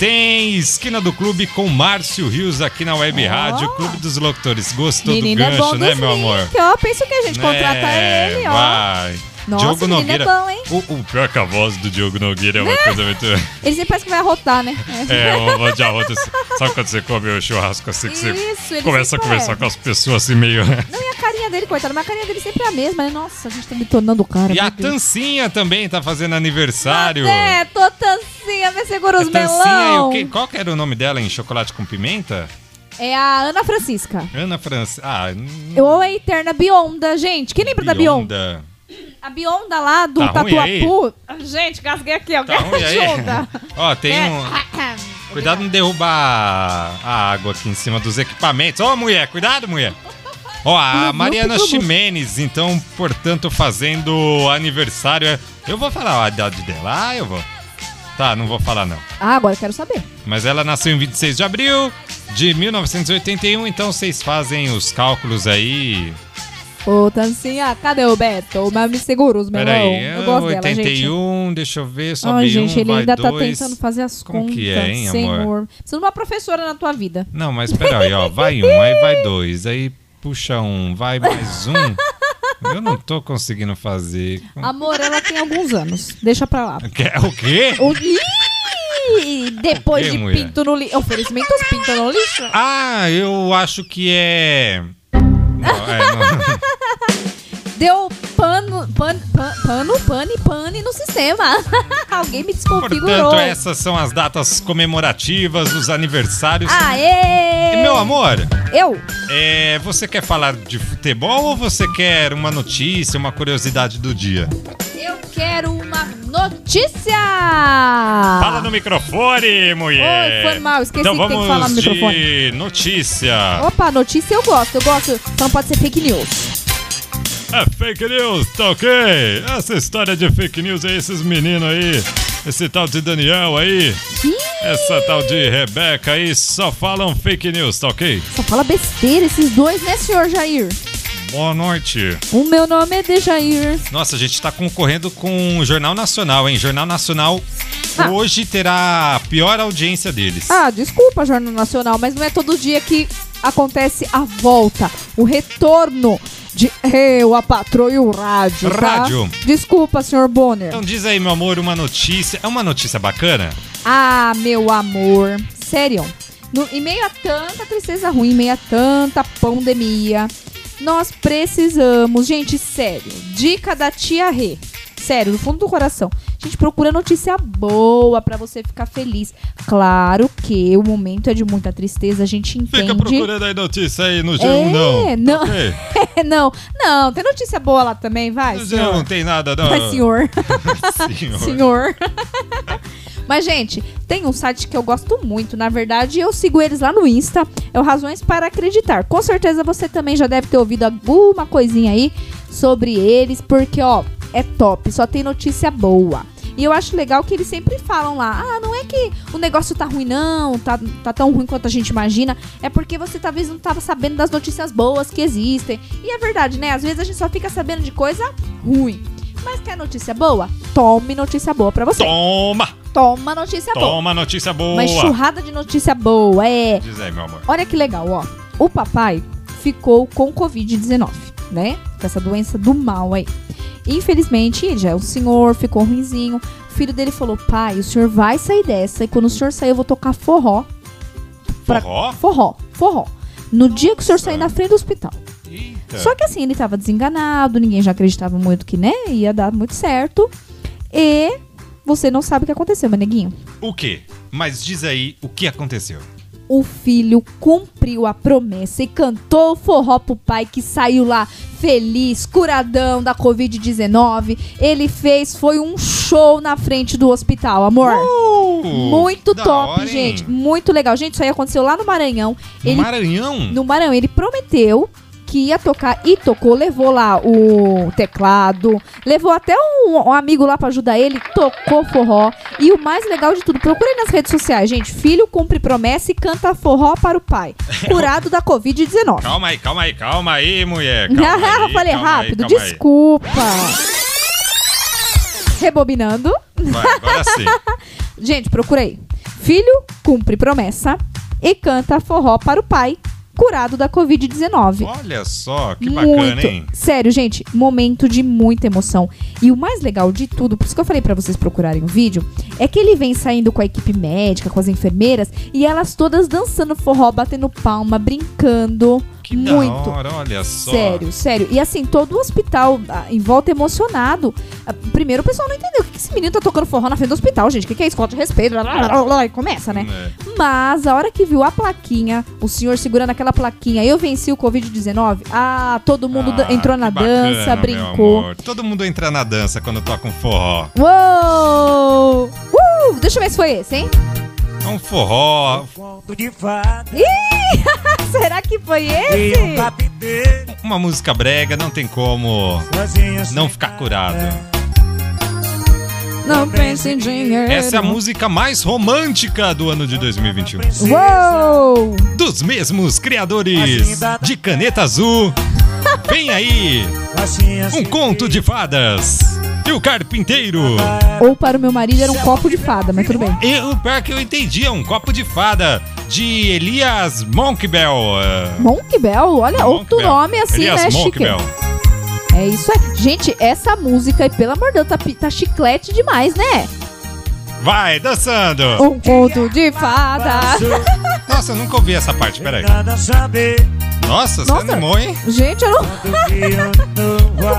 tem Esquina do Clube com Márcio Rios aqui na Web. Rádio, Clube dos Locutores. Gostou Menino do é gancho, né, dos meu amor? ó. Pensa que a gente contrata É, ele, ó. Vai. Nossa, Diogo menino Nogueira. é bom, hein? O, o pior que a voz do Diogo Nogueira é uma coisa muito. Ele sempre parece que vai arrotar, né? É, uma voz de arroto. assim. Sabe quando você come o churrasco assim que você Isso, ele começa a sempre conversar é. com as pessoas assim meio. Não, e a carinha dele, coitado, mas a carinha dele sempre é a mesma, né? Nossa, a gente tá detonando o cara. E a Deus. Tancinha também tá fazendo aniversário. É, tô tancinha, me segura os Tancinha, e melão. o quê? qual que era o nome dela em Chocolate com Pimenta? É a Ana Francisca. Ana França. Ah, Ou a Eterna Bionda, gente. Quem lembra da Bionda? A Bionda lá do Tá? Tatuapu. Gente, gasguei aqui, ó. Tá? Ajuda. [LAUGHS] Ó, tem É. um. Cuidado de não derrubar a água aqui em cima dos equipamentos. Ó, mulher, cuidado, mulher. Ó, a Mariana. Ximenes, então, portanto, fazendo aniversário. Eu vou falar a idade dela. Ah, eu vou. Tá, não vou falar não. Ah, agora eu quero saber. Mas ela nasceu em 26 de abril de 1981, então vocês fazem os cálculos aí. Ô, Tancinha, cadê o Beto? Mas me segura os melão. Peraí, eu gosto dela, gente. 81, deixa eu ver, sobe Ai, um, gente, ele vai ainda tá dois. tentando fazer as Como contas. que é, hein, amor? Senhor. Precisa de uma professora na tua vida. Não, mas peraí, ó, vai um, aí vai dois, aí puxa um, vai mais um. Eu não tô conseguindo fazer. Amor, ela tem alguns anos. Deixa pra lá. Quer o quê? O... Ih, depois Que, de mulher? pinto no lixo. Oferecimento pinto no lixo? Ah, eu acho que é. Não, é, não. Deu pano, pan, pan, pano, pane, pane no sistema. [LAUGHS] Alguém me desconfigurou. Portanto, essas são as datas comemorativas, os aniversários. Aê! E, meu amor, Eu? é, você quer falar de futebol ou você quer uma notícia, uma curiosidade do dia? Eu quero uma notícia! Fala no microfone, mulher. Oi, foi mal, esqueci então que tem que vamos falar no de microfone. notícia. Opa, notícia eu gosto, eu gosto. Não pode ser fake news. É fake news, tá ok? Essa história de fake news é esses meninos aí. Esse tal de Daniel aí. Essa tal de Rebeca aí só falam fake news, tá ok? só fala besteira esses dois, né, senhor Jair? Boa noite. O meu nome é Dejair. Nossa, a gente tá concorrendo com o Jornal Nacional, hein? Jornal Nacional Ah. hoje terá a pior audiência deles. Ah, desculpa, Jornal Nacional, mas não é todo dia que acontece a volta, o retorno de eu, a patroa e o rádio. tá? Rádio. Desculpa, senhor Bonner. Então diz aí, meu amor, uma notícia. É uma notícia bacana? Ah, meu amor. Sério. No, em meio a tanta tristeza ruim, em meio a tanta pandemia, nós precisamos, gente, sério. Dica da tia Rê. Sério, do fundo do coração. Gente, procura notícia boa pra você ficar feliz. Claro que o momento é de muita tristeza, a gente entende. Fica procurando aí notícia aí no G1, É, não. não. [LAUGHS] Não, não, tem notícia boa lá também, vai, No G1 senhor. não tem nada, não. Vai, senhor. [LAUGHS] Senhor. senhor. [LAUGHS] Mas, gente, tem um site que eu gosto muito. Na verdade, eu sigo eles lá no Insta. É o Razões para Acreditar. Com certeza você também já deve ter ouvido alguma coisinha aí sobre eles, porque, ó, é top. Só tem notícia boa. E eu acho legal que eles sempre falam lá: ah, não é que o negócio tá ruim, não, tá, tá tão ruim quanto a gente imagina. É porque você talvez não tava sabendo das notícias boas que existem. E é verdade, né? Às vezes a gente só fica sabendo de coisa ruim. Mas quer notícia boa? Tome notícia boa pra você. Toma! Toma notícia boa. Toma notícia boa! Uma enxurrada de notícia boa, é. Diz aí, meu amor. Olha que legal, ó. O papai ficou com Covid-19, né? Com essa doença do mal aí. Infelizmente, ele já é um senhor, ficou ruinzinho. O filho dele falou: pai, o senhor vai sair dessa. E quando o senhor sair, eu vou tocar forró. pra- Forró? Forró, forró. No dia que o senhor Nossa. sair na frente do hospital. Eita. Só que assim, ele tava desenganado, ninguém já acreditava muito que, né, ia dar muito certo. E você não sabe o que aconteceu, meu neguinho. O quê? Mas diz aí o que aconteceu. O filho cumpriu a promessa e cantou o forró pro pai que saiu lá feliz, curadão da Covid-19. Ele fez, foi um show na frente do hospital, amor. Muito Uh, da top, hora, gente. Muito legal. Gente, isso aí aconteceu lá no Maranhão. No Ele Maranhão? no Maranhão. Ele prometeu que ia tocar e tocou, levou lá o teclado, levou até um, um amigo lá pra ajudar ele, tocou forró. E o mais legal de tudo, procurem nas redes sociais, gente. Filho cumpre promessa e canta forró para o pai. [LAUGHS] Curado da Covid-19. Calma aí, calma aí, calma aí, mulher. Calma [LAUGHS] aí, Eu falei calma aí, rápido, aí. desculpa. Rebobinando. Vai, agora sim. [LAUGHS] Gente, procurei. Filho cumpre promessa e canta forró para o pai, curado da Covid-19. Olha só, que bacana, muito. hein? Sério, gente, momento de muita emoção. E o mais legal de tudo, por isso que eu falei pra vocês procurarem o vídeo, é que ele vem saindo com a equipe médica, com as enfermeiras, e elas todas dançando forró, batendo palma, brincando. Que muito. da hora, olha só. Sério, sério. E assim, todo o hospital ah, em volta emocionado. Ah, Primeiro o pessoal não entendeu. O que esse menino tá tocando forró na frente do hospital, gente? O que, que é isso? Falta de respeito. Blá, blá, blá, e começa, né? É. Mas a hora que viu a plaquinha, o senhor segurando aquela plaquinha, eu venci o Covid-19. Ah, todo mundo Ah, entrou na bacana, dança, meu brincou. amor. Todo mundo entra na dança quando toca um forró. Uou! Uh! Deixa eu ver se foi esse, hein? Um forró, Conto de fada [LAUGHS] Será que foi esse? um uma música brega, não tem como não ficar curado. Não pense em dinheiro. Essa é a música mais romântica do ano de 2021. Uou! Dos mesmos criadores de Caneta Azul. Vem aí, [LAUGHS] um conto de fadas. E o carpinteiro. Ou para o meu marido era um copo de fada, mas tudo bem. E o pior que eu entendi, é um copo de fada de Elias Monkbell. eh, Monk Bell, olha, outro Monkbell. nome assim, Elias né. Monkbell. É isso aí. Gente, essa música, e pelo amor de Deus, tá, tá chiclete demais, né? Vai, dançando. Um conto de fada. Nossa, eu nunca ouvi essa parte, peraí. Nada saber Nossa, você Nossa. animou, hein? Gente, eu não,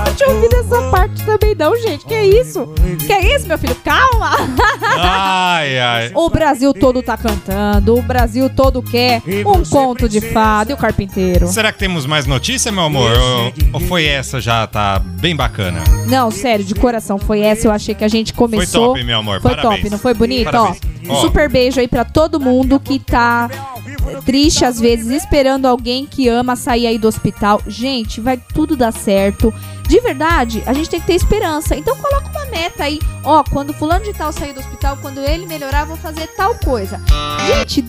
não tinha ouvido essa parte também, não, gente. Que isso? Que isso, meu filho? Calma! Ai, ai. O Brasil todo tá cantando, o Brasil todo quer um conto de fada e o carpinteiro. Será que temos mais notícia, meu amor? Ou, ou foi essa já tá bem bacana? Não, sério, de coração, foi essa. Eu achei que a gente começou. top, meu amor, Foi parabéns. top, não foi bonito? Parabéns. Ó, um super beijo aí pra todo mundo que tá triste às vezes, esperando alguém que ama sair aí do hospital. Gente, vai tudo dar certo. De verdade, a gente tem que ter esperança. Então coloca uma meta aí. Ó, quando fulano de tal sair do hospital, quando ele melhorar, vou fazer tal coisa. Gente,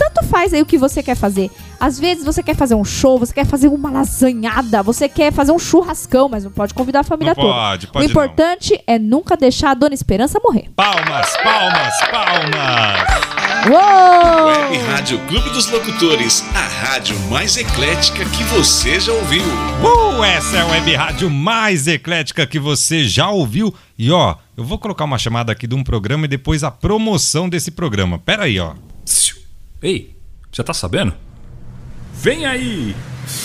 tanto faz aí o que você quer fazer. Às vezes você quer fazer um show, você quer fazer uma lasanhada, você quer fazer um churrascão, mas não pode convidar a família Não toda. pode, o pode não. importante é nunca deixar a Dona Esperança morrer. Palmas, palmas, palmas. Uou! Web Rádio Clube dos Locutores, a rádio mais eclética que você já ouviu. Uh, essa é a web rádio mais eclética que você já ouviu. E ó, eu vou colocar uma chamada aqui de um programa e depois a promoção desse programa. Pera aí, ó. Psiu. Ei, já tá sabendo? Vem aí!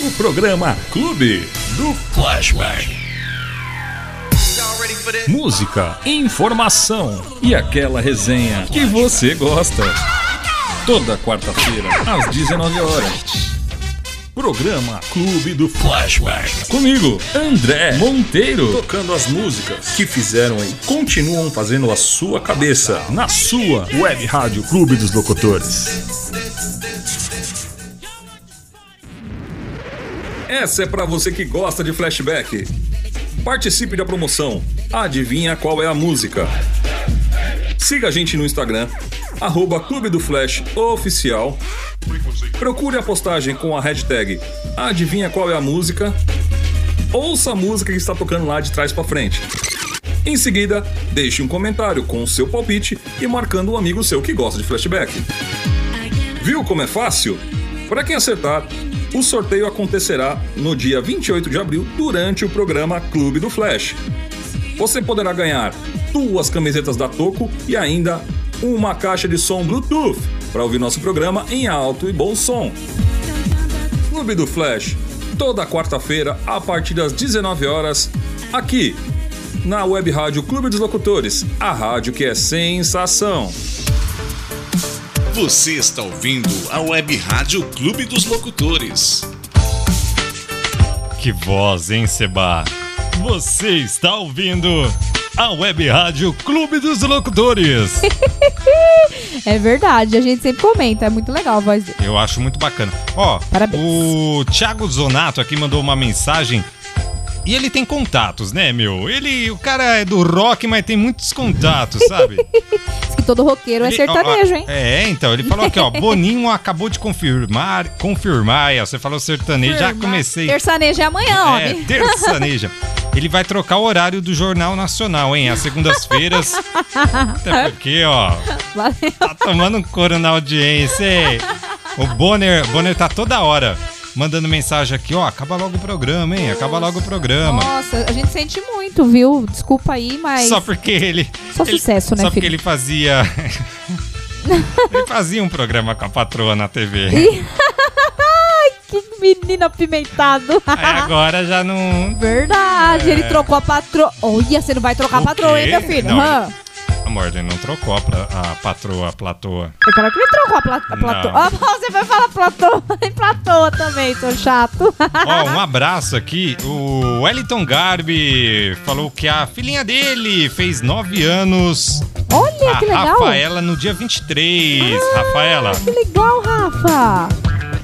O programa Clube do Flashback. Música, informação e aquela resenha que você gosta. Toda quarta-feira, às 19 horas. Programa Clube do Flashback. Comigo, André Monteiro. Tocando as músicas que fizeram e continuam fazendo a sua cabeça na sua web rádio Clube dos Locutores. Essa é pra você que gosta de flashback. Participe da promoção. Adivinha qual é a música? Siga a gente no Instagram, arroba Clube do Flash Oficial. Procure a postagem com a hashtag Adivinha qual é a música. Ouça a música que está tocando lá de trás pra frente. Em seguida, deixe um comentário com o seu palpite e marcando um amigo seu que gosta de flashback. Viu como é fácil? Para quem acertar, o sorteio acontecerá no dia 28 de abril durante o programa Clube do Flash. Você poderá ganhar duas camisetas da Toco e ainda uma caixa de som Bluetooth para ouvir nosso programa em alto e bom som. Clube do Flash, toda quarta-feira a partir das 19 horas, aqui na Web Rádio Clube dos Locutores, a rádio que é sensação. Você está ouvindo a Web Rádio Clube dos Locutores. Que voz, hein, Seba? Você está ouvindo a web rádio Clube dos Locutores. [LAUGHS] É verdade, a gente sempre comenta, é muito legal a voz dele. Eu acho muito bacana. Ó, Parabéns. o Thiago Zonato aqui mandou uma mensagem. E ele tem contatos, né, meu? Ele, o cara é do rock, mas tem muitos contatos, sabe? Diz que todo roqueiro é Ele- sertanejo, ó, ó, hein? É, então, ele falou aqui, ó, [LAUGHS] Boninho acabou de confirmar, confirmar, aí, ó, você falou sertanejo, já comecei. Terçanejo é amanhã, É, homem. terçaneja. [LAUGHS] Ele vai trocar o horário do Jornal Nacional, hein? Às segundas-feiras. Até porque, ó, Valeu. tá tomando um coro na audiência, hein? O Bonner, Bonner tá toda hora mandando mensagem aqui, ó, acaba logo o programa, hein? Acaba logo o programa. Nossa, a gente sente muito, viu? Desculpa aí, mas. Só porque ele. Só ele- sucesso, né, Só porque filho? ele fazia. [LAUGHS] ele fazia um programa com a patroa na TV. [LAUGHS] Que menino apimentado. Aí agora já não. Verdade, ele trocou a patroa. Olha, você não vai trocar a patroa, hein, meu filho? Não, Hã? Amor, ele não trocou a, a patroa, a platoa. Eu falei que ele trocou a, pla a platô. Não. Ah, você vai falar platô. Tem [LAUGHS] platô também, seu chato. Ó, um abraço aqui. O Wellington Garbi falou que a filhinha dele fez nove anos. Olha, a que legal. Rafaela no dia 23. Rafaela, Que legal, Rafa.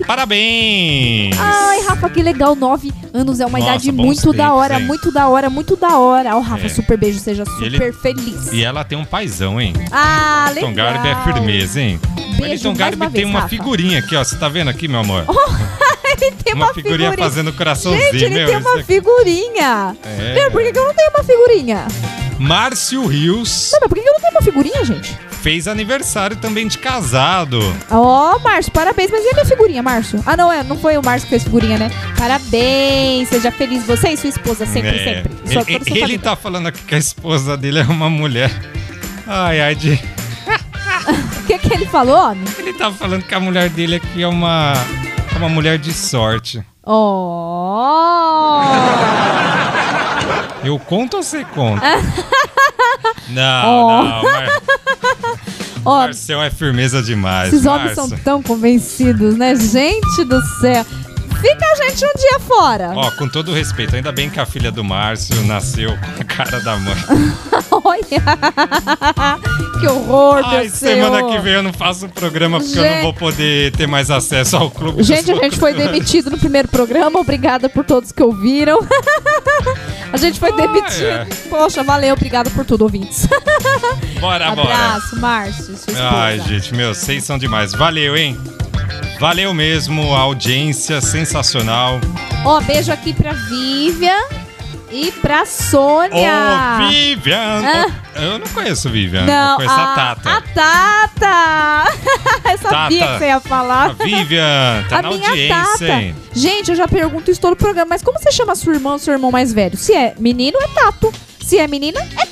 Parabéns! Ai, Rafa, que legal. Nove anos é uma Nossa, idade muito da hora, hein? muito da hora, muito da hora. Ó, Rafa, É. super beijo, seja super ele- feliz. E ela tem um paizão, hein? Ah, legal. Wellington Garbi é firmeza, hein? Beijo Wellington uma tem vez, uma Rafa. figurinha aqui, ó. Você tá vendo aqui, meu amor? [LAUGHS] Ele tem uma, uma, figurinha, fazendo coraçãozinho, Gente, ele meu. tem uma figurinha. É. Meu, por que, eu não tenho uma figurinha? Márcio Rios Não, mas por que eu não tenho uma figurinha, gente? fez aniversário também de casado. Ó, Márcio, parabéns. Mas e a minha figurinha, Márcio? Ah, não, é, não foi o Márcio que fez figurinha, né? Parabéns, seja feliz. Você e sua esposa, sempre, É. sempre. Sua, Ele, sua ele tá falando aqui que a esposa dele é uma mulher. Ai, ai, de. [LAUGHS] O que, que ele falou, homem? Ele tava falando que a mulher dele aqui é uma, é uma mulher de sorte. Oh! Eu conto ou você conta? [LAUGHS] [LAUGHS] não, Oh. não. Mar... [LAUGHS] Marcel é firmeza demais. esses homens são tão convencidos, né? Gente do céu. Fica a gente um dia fora. Ó, com todo respeito, ainda bem que a filha do Márcio nasceu com a cara da mãe. [LAUGHS] Olha! que horror, Ai, semana Senhor. que vem eu não faço o programa porque eu não Gente. vou poder ter mais acesso ao clube. Gente, a gente foi demitido no primeiro programa. Obrigada por todos que ouviram. [LAUGHS] a gente foi Ah, demitido. é. Poxa, valeu. Obrigada por tudo, ouvintes. Bora, [LAUGHS] bora. Abraço, Márcio. Ai, gente, meu, vocês são demais. Valeu, hein? Valeu mesmo, audiência sensacional. Ó, beijo aqui pra Vivian e pra Sônia. Ô, Vivian! Ah. Eu não conheço Vivian, Não, eu conheço a, a, Tata. a Tata! [LAUGHS] eu sabia Tata. que você ia falar. A Vivian, tá a na audiência, Tata. hein? Gente, eu já pergunto isso todo o programa, mas como você chama sua irmã ou seu irmão mais velho? Se é menino, é Tato. Se é menina, é.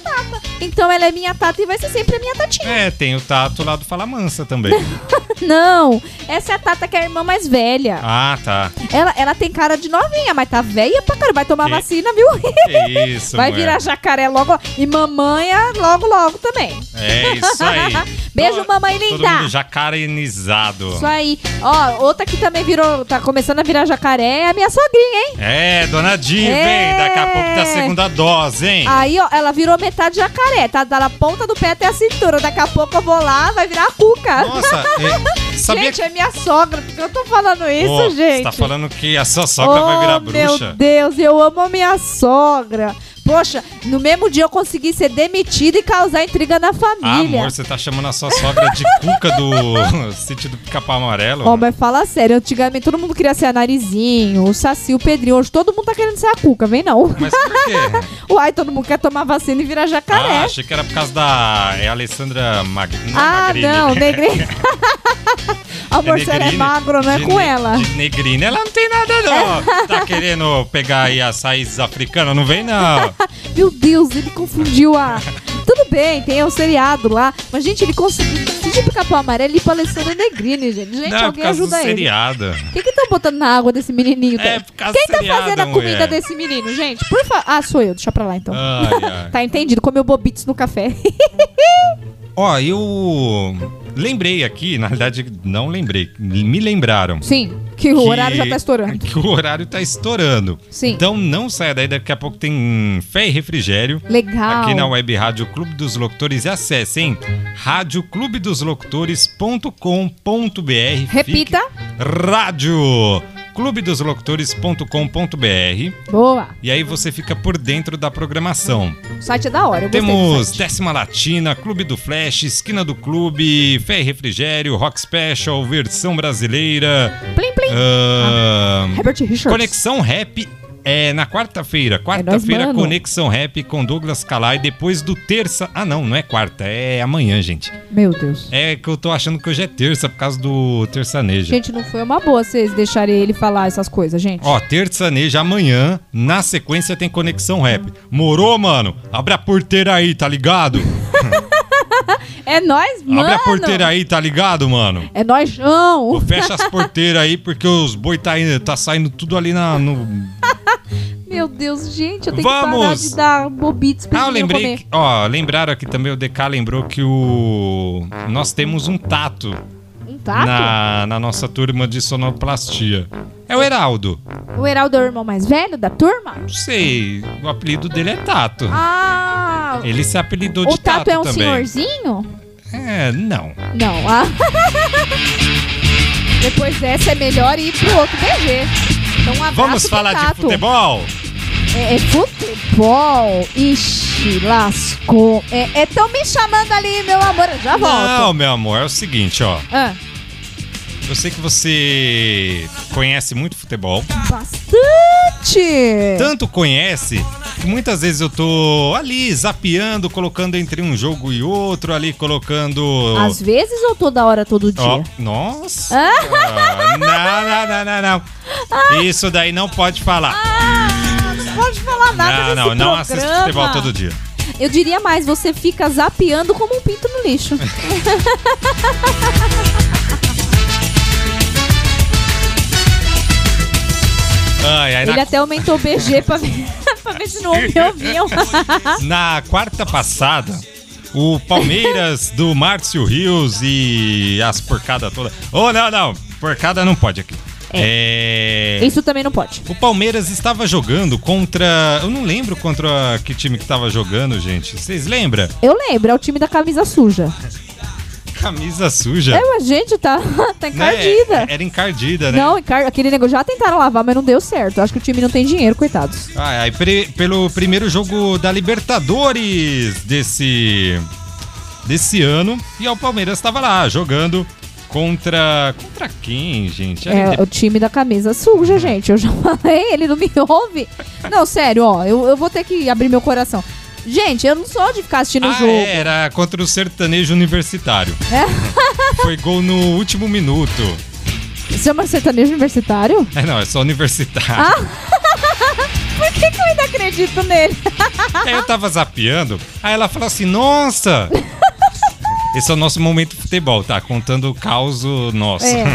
Então ela é minha Tata e vai ser sempre a minha Tatinha. É, tem o Tato lá do Fala Mansa também. [LAUGHS] Não, essa é a Tata que é a irmã mais velha. ah, tá. Ela, ela tem cara de novinha, mas tá velha pra caramba. Vai tomar Que- vacina, viu? Que isso, [LAUGHS] Vai mulher. virar jacaré logo. E mamãe é logo, logo também. É isso aí. [LAUGHS] Beijo, Todo- mamãe Todo linda. mundo jacarenizado. Isso aí. Ó, outra que também virou, tá começando a virar jacaré é a minha sogrinha, hein? É, dona Di, É. vem. Daqui a pouco tá a segunda dose, hein? Aí, ó, ela virou metade jacaré, tá da ponta do pé até a cintura. Daqui a pouco eu vou lá, vai virar a cuca. Nossa, é, [LAUGHS] sabia gente, é minha sogra. Por que eu tô falando isso, Ô, gente? Você tá falando que a sua sogra vai virar Oh, Meu bruxa? Deus, eu amo a minha sogra. Poxa, no mesmo dia eu consegui ser demitida e causar intriga na Ah, família. amor, você tá chamando a sua sogra de cuca do [LAUGHS] sítio do Pica-Pau Amarelo? Ó, mas fala sério, antigamente todo mundo queria ser a Narizinho, o Saci, o Pedrinho. Hoje todo mundo tá querendo ser a Cuca, vem não. Mas por quê? [LAUGHS] Uai, todo mundo quer tomar vacina e virar Ah, jacaré. achei que era por causa da... É a Alessandra Mag... não é Ah, Magrini. não, Negrini. [LAUGHS] Amor, você é magro, não é com ela. De negrina, ela não tem nada, não. tá querendo pegar aí as raízes africanas? Não vem, não. [LAUGHS] Meu Deus, ele confundiu a. Tudo bem, tem o seriado lá. Mas, gente, ele conseguiu. Se de pica-pau amarelo e pra Alessandra Negrini, gente. Gente, não, é por alguém ajuda ele. seriado. O que que estão botando na água desse menininho? É, por causa Quem do tá seriado, fazendo a comida mulher. desse menino, gente? Por favor. Ah, sou eu, deixa pra lá então. Ai, ai. [LAUGHS] Tá entendido? Comeu bobitos no café. [LAUGHS] Ó, eu lembrei aqui, na realidade não lembrei, me lembraram. Sim, que o horário já tá estourando. [LAUGHS] Que o horário tá estourando. Sim. Então não saia daí, daqui a pouco tem fé e refrigério. Legal. Aqui na web Rádio Clube dos Locutores e acesse, hein? radioclubedoslocutores.com.br Repita. Fique- Rádio clubedoslocutores.com.br Boa. e aí você fica por dentro da programação. O site é da hora. Eu Temos. Décima Latina, Clube do Flash, Esquina do Clube, Fé e Refrigério, Rock Special, versão brasileira, Plim, plim. ahn, Herbert Richards. Conexão Rap é na quarta-feira. Quarta-feira, mano. Conexão Rap com Douglas Calai, depois do terça. Ah, não, não é quarta, é amanhã, gente. Meu Deus. É que eu tô achando que hoje é terça por causa do terçaneja. Gente, não foi uma boa vocês deixarem ele falar essas coisas, gente. Ó, terçaneja amanhã, na sequência tem Conexão Rap. Morou, mano? Abre a porteira aí, tá ligado? É nós, mano. Abre a porteira aí, tá ligado, mano? É nós, João. Ou fecha as porteiras aí, porque os boi tá, indo- tá saindo tudo ali na, no... [LAUGHS] Meu Deus, gente, eu tenho que parar Vamos. de dar bobitos pra Ah, eu lembrei... comer. Que, ó, lembraram aqui também, o DK lembrou que o... Nós temos um tato Um tato? na, na nossa turma de sonoplastia. É o Heraldo. O Heraldo é o irmão mais velho da turma? Não sei, o apelido dele é Tato. Ah, Ele se apelidou de o Tato é um também. senhorzinho? É, não. Não, ah. [LAUGHS] Depois dessa é melhor ir pro outro BG. Então um abraço Vamos falar de futebol? É, é futebol. Ixi, lascou. É, tão me chamando ali, meu amor. Eu já volto. Não, meu amor, é o seguinte, ó. Ah, Eu sei que você conhece muito futebol. bastante. Tanto conhece que muitas vezes eu tô ali zapeando, colocando entre um jogo e outro, ali colocando. Às vezes ou toda hora, todo dia? Ó, nossa! não, não, não, não, não. Isso daí não pode falar. Ah, não pode falar nada não, não, não assiste programa. futebol todo dia. Eu diria mais, você fica zapeando como um pinto no lixo. [LAUGHS] Ai, Ele na, até aumentou o BG pra ver, [LAUGHS] pra ver se não me ouviam. [LAUGHS] na quarta passada, o Palmeiras do Márcio Rios e as porcadas todas. Oh, não, não. Porcada não pode aqui. É. Isso também não pode. O Palmeiras estava jogando contra. Eu não lembro contra que time que estava jogando, gente. Vocês lembram? Eu lembro, é o time da camisa suja. [LAUGHS] Camisa suja. É, mas gente, tá, [LAUGHS] tá Né? encardida. Era encardida, né? Não, encar- aquele negócio já tentaram lavar, mas não deu certo. Acho que o time não tem dinheiro, coitados. Ah, aí pre- pelo primeiro jogo da Libertadores desse desse ano e o Palmeiras estava lá jogando contra contra quem, gente? É o time da camisa suja, gente. Eu já [LAUGHS] falei, ele não me ouve. Não, sério, ó, eu, eu vou ter que abrir meu coração. Gente, eu não sou de ficar assistindo o Ah, jogo. é, era contra o sertanejo universitário. É. [LAUGHS] Foi gol no último minuto. Você chama sertanejo universitário? É, não, é só universitário. Ah. [LAUGHS] Por que, que eu ainda acredito nele? Aí eu tava zapeando, aí ela falou assim: Nossa! Esse é o nosso momento futebol, tá? Contando o caos nosso. É.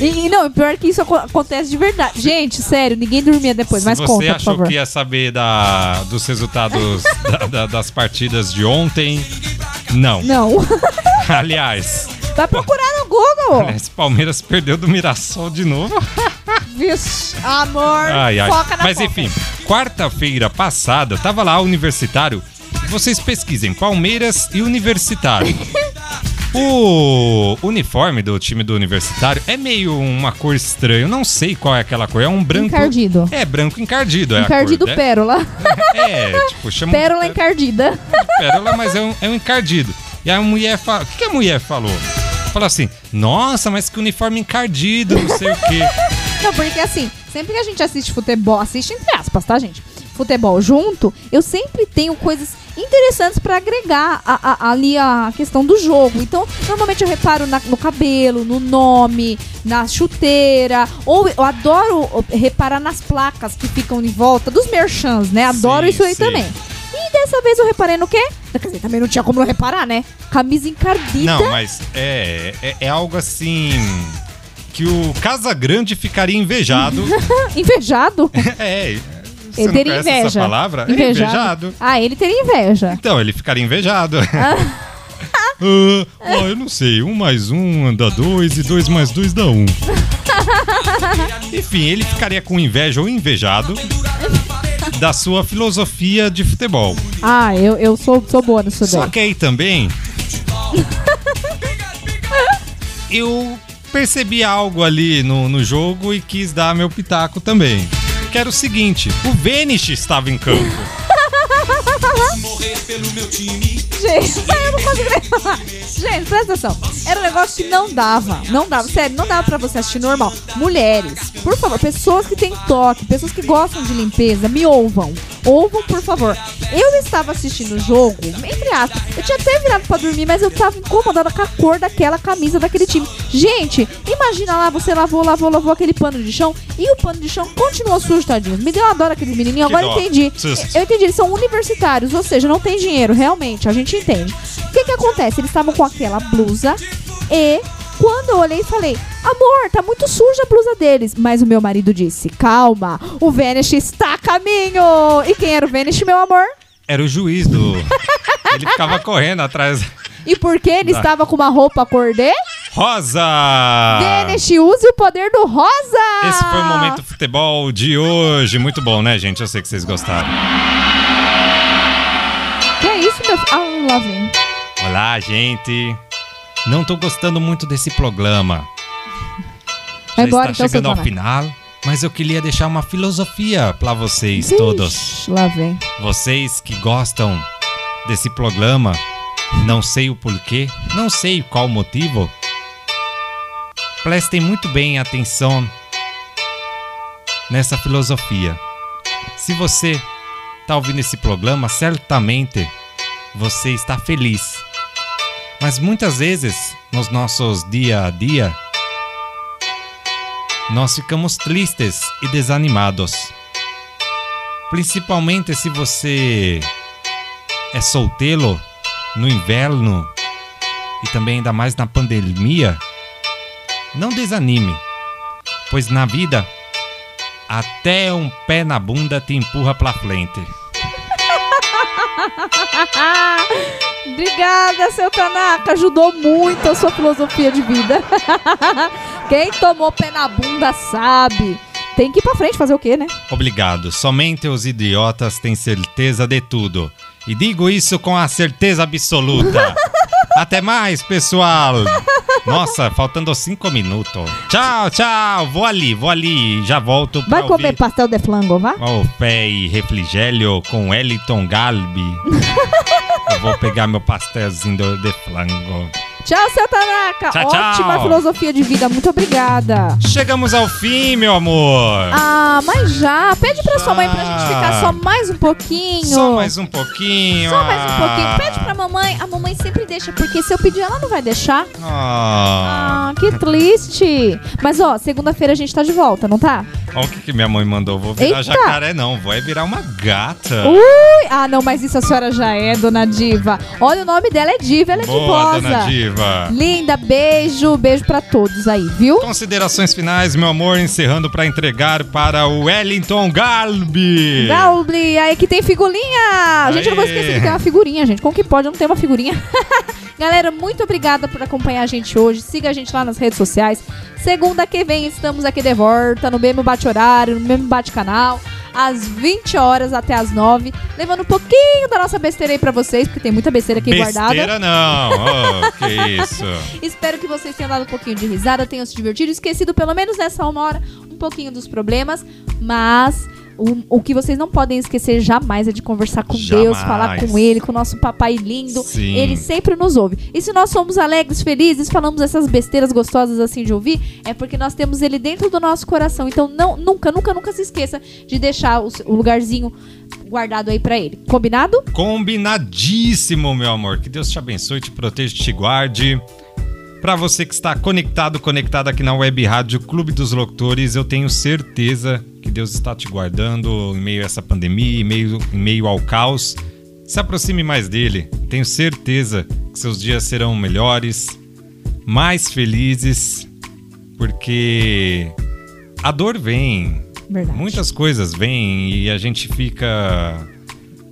E, e não, pior que isso aco- acontece de verdade. Gente, sério, ninguém dormia depois, Se mas você conta, achou que ia saber da, dos resultados [LAUGHS] da- da- das partidas de ontem, não. Não. [LAUGHS] Aliás, Vai procurar no Google. aliás, Palmeiras perdeu do Mirassol de novo. [LAUGHS] Vixe, amor, Ai, ai. foca na Mas foca. enfim, quarta-feira passada, tava lá o Universitário. Vocês pesquisem, Palmeiras e Universitário. O uniforme do time do Universitário é meio uma cor estranha. Eu não sei qual é aquela cor. É um branco. Encardido. É, branco encardido. É Encardido a cor, né? pérola. É, tipo, chama Pérola encardida. pérola, mas é um, é um encardido. E a mulher fala. O que, que a mulher falou? Falou assim: Nossa, mas que uniforme encardido, não sei o quê. Não, porque assim, sempre que a gente assiste futebol, assiste entre aspas, tá, gente? Futebol junto, eu sempre tenho coisas interessantes pra agregar a- a- ali a questão do jogo. Então, normalmente eu reparo na- no cabelo, no nome, na chuteira, ou eu adoro reparar nas placas que ficam em volta dos merchans, né? Adoro Sim, isso aí sim. também. E dessa vez eu reparei no quê? Quer dizer, também não tinha como não reparar, né? Camisa encardida. Não, mas é, é, é algo assim. Que o Casagrande ficaria invejado. [LAUGHS] Invejado. [LAUGHS] é. Você Ele teria inveja. essa palavra? É Invejado. invejado. Ah, ele teria inveja. Então, ele ficaria invejado. Ah, [LAUGHS] ah, eu não sei. Um mais um dá dois e dois mais dois dá um. Enfim, ele ficaria com inveja ou invejado da sua filosofia de futebol. Ah, eu, eu sou, sou boa nisso Só daí. que aí também. eu percebi algo ali no, no jogo e quis dar meu pitaco também. Que era o seguinte: o Venice estava em campo. [LAUGHS] Gente, eu não consigo nem falar. Gente, presta atenção. Era um negócio que não dava. Não dava. Sério, não dava pra você assistir normal. Mulheres, por favor, pessoas que têm toque, pessoas que gostam de limpeza, me ouvam. Ouvam, por favor. Eu estava assistindo o jogo, entre aspas. Eu tinha até virado pra dormir, mas eu tava incomodada com a cor daquela camisa daquele time. Gente, imagina lá, você lavou, lavou, lavou aquele pano de chão e o pano de chão continuou sujo, tadinho. Me deu uma dó aqueles menininhos, agora eu dó. entendi. Eu entendi, eles são universitários, ou seja, não tem dinheiro, realmente, a gente entende. O que acontece? Eles estavam com aquela blusa e quando eu olhei e falei, amor, tá muito suja a blusa deles. Mas o meu marido disse, calma, o Vanish está a caminho. E quem era o Vanish, meu amor? Era o juiz do. [LAUGHS] Ele ficava correndo atrás. E por que ele Tá. estava com uma roupa cor de? Rosa! Vanish, use o poder do rosa! Esse foi o momento futebol de hoje. Muito bom, né, gente? Eu sei que vocês gostaram. Que é isso, meu? Ah, lá vem. Olá, gente. Não tô gostando muito desse programa. Já Vai embora, está então, chegando ao final, mas eu queria deixar uma filosofia para vocês Vixe, todos. Lá vem. Vocês que gostam desse programa, não sei o porquê, não sei qual motivo. Prestem muito bem atenção nessa filosofia. Se você está ouvindo esse programa, certamente você está feliz. Mas muitas vezes, nos nossos dia a dia, nós ficamos tristes e desanimados. Principalmente se você é solteiro no inverno e também ainda mais na pandemia, não desanime, pois na vida até um pé na bunda te empurra pra frente. [LAUGHS] [LAUGHS] Obrigada, seu Tanaka. Ajudou muito a sua filosofia de vida. [LAUGHS] Quem tomou pé na bunda sabe. Tem que ir pra frente fazer o quê, né? Obrigado. Somente os idiotas têm certeza de tudo. E digo isso com a certeza absoluta. [LAUGHS] Até mais, pessoal. Nossa, faltando cinco minutos. Tchau, tchau. Vou ali, vou ali. Já volto pra Vai comer ouvir pastel de flango, vá? o pé e refrigério com Eliton Galbi. [LAUGHS] Eu vou pegar meu pastelzinho de flango. Tchau, seu Tanaka. Tchau, tchau. Ótima filosofia de vida. Muito obrigada. Chegamos ao fim, meu amor. Ah, mas já. Pede pra sua mãe pra gente ficar só mais um pouquinho. Só mais um pouquinho. Só mais um pouquinho. Ah. Pede pra mamãe. A mamãe sempre deixa, porque se eu pedir, ela não vai deixar. Ah. Ah, que triste. Mas ó, segunda-feira a gente tá de volta, não tá? Olha o que, que minha mãe mandou. Vou virar Eita. jacaré, não. Vou é virar uma gata. Ui! Ah, não, mas isso a senhora já é, dona Diva. Olha, o nome dela é Diva, ela é Boa, divosa. dona Diva. Linda, beijo, beijo pra todos aí, viu? Considerações finais, meu amor, encerrando pra entregar para o Wellington Galbi. Galbi, aí que tem figurinha! Gente, eu não vou esquecer que tem uma figurinha, gente. Como que pode? Eu não tenho uma figurinha. [LAUGHS] Galera, muito obrigada por acompanhar a gente hoje. Siga a gente lá nas redes sociais. Segunda que vem estamos aqui de volta, no mesmo bate-horário, no mesmo bate-canal, às 20 horas até às 9, levando um pouquinho da nossa besteira aí pra vocês, porque tem muita besteira aqui guardada. Besteira não. Oh, que isso. [LAUGHS] Espero que vocês tenham dado um pouquinho de risada, tenham se divertido, esquecido pelo menos nessa uma hora um pouquinho dos problemas, mas o, o que vocês não podem esquecer jamais é de conversar com Deus, Jamais. falar com Ele, com o nosso papai lindo. Sim. Ele sempre nos ouve. E se nós somos alegres, felizes, falamos essas besteiras gostosas assim de ouvir, é porque nós temos Ele dentro do nosso coração. Então não, nunca, nunca, nunca se esqueça de deixar o, o lugarzinho guardado aí pra Ele. Combinado? Combinadíssimo, meu amor. Que Deus te abençoe, te proteja, te guarde. Para você que está conectado, conectado aqui na Web Rádio Clube dos Locutores, eu tenho certeza que Deus está te guardando em meio a essa pandemia, em meio, em meio ao caos. Se aproxime mais dele. Tenho certeza que seus dias serão melhores, mais felizes, porque a dor vem, Verdade. muitas coisas vêm e a gente fica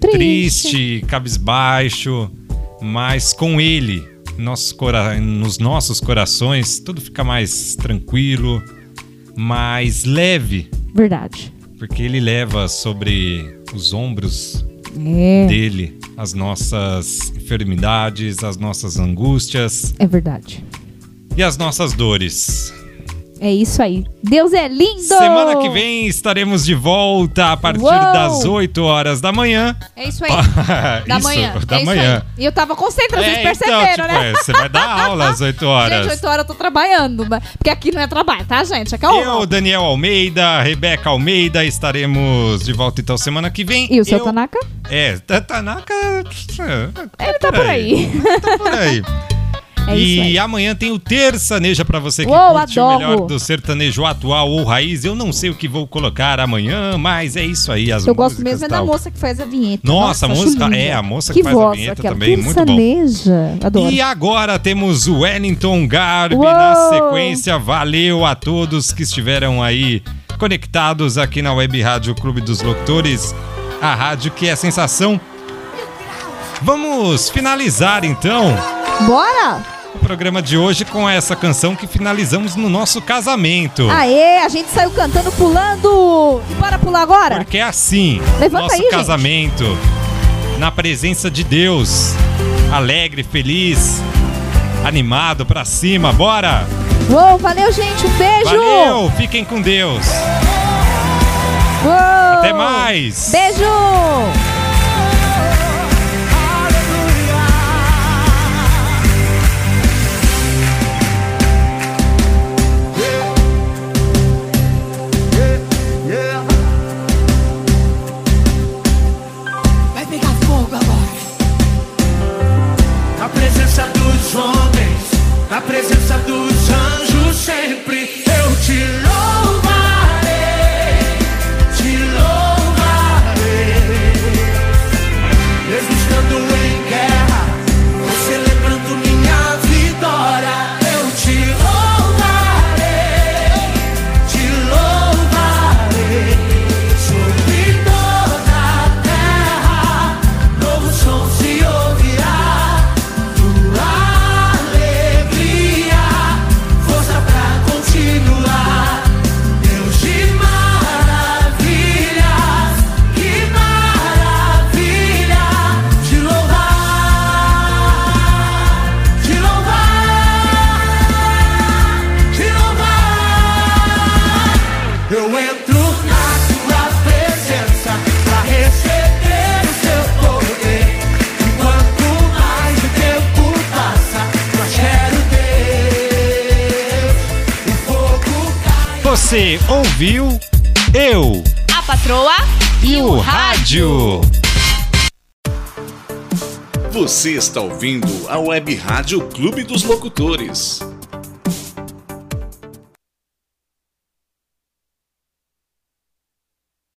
Triste. triste, cabisbaixo, mas com ele, nossos cora- nos nossos corações, tudo fica mais tranquilo, mais leve, Verdade. porque ele leva sobre os ombros É. dele as nossas enfermidades, as nossas angústias É verdade. e as nossas dores. É isso aí. Deus é lindo! Semana que vem estaremos de volta a partir Uou! das 8 horas da manhã. É isso aí. [LAUGHS] Da Isso, manhã. Da é manhã. E eu tava concentrada, vocês É, perceberam, então, tipo, né? é, você vai dar aula às 8 [LAUGHS] horas. Gente, 8 horas eu tô trabalhando, porque aqui não é trabalho, tá, gente? Aqui é Eu, o... Daniel Almeida, Rebeca Almeida, estaremos de volta então semana que vem. E o seu Eu- Tanaka? É, Ta- Tanaka. Ele tá por aí. Tá por aí. É e amanhã tem o Terçaneja pra você que Uou, curte adoro. o melhor do sertanejo atual ou raiz. Eu não sei o que vou colocar amanhã, mas é isso aí. As Eu gosto mesmo é da moça que faz a vinheta. Nossa, a acho música- linda. é, a moça que faz a voz, vinheta aquela. também, muito bom. Terçaneja. Adoro. E agora temos o Wellington Garbi Uou! na sequência. Valeu a todos que estiveram aí conectados aqui na Web Rádio Clube dos Locutores, a rádio que é sensação. Vamos finalizar então Bora! o programa de hoje com essa canção que finalizamos no nosso casamento. Aê, a gente saiu cantando, pulando. E bora pular agora? Porque é assim, Levanta nosso aí, gente. casamento, na presença de Deus, alegre, feliz, animado pra cima, bora! Uou, valeu, gente. Um beijo. Valeu, fiquem com Deus. Uou. Até mais. Beijo. Você ouviu eu A patroa e o rádio. Você está ouvindo a Web Rádio Clube dos Locutores.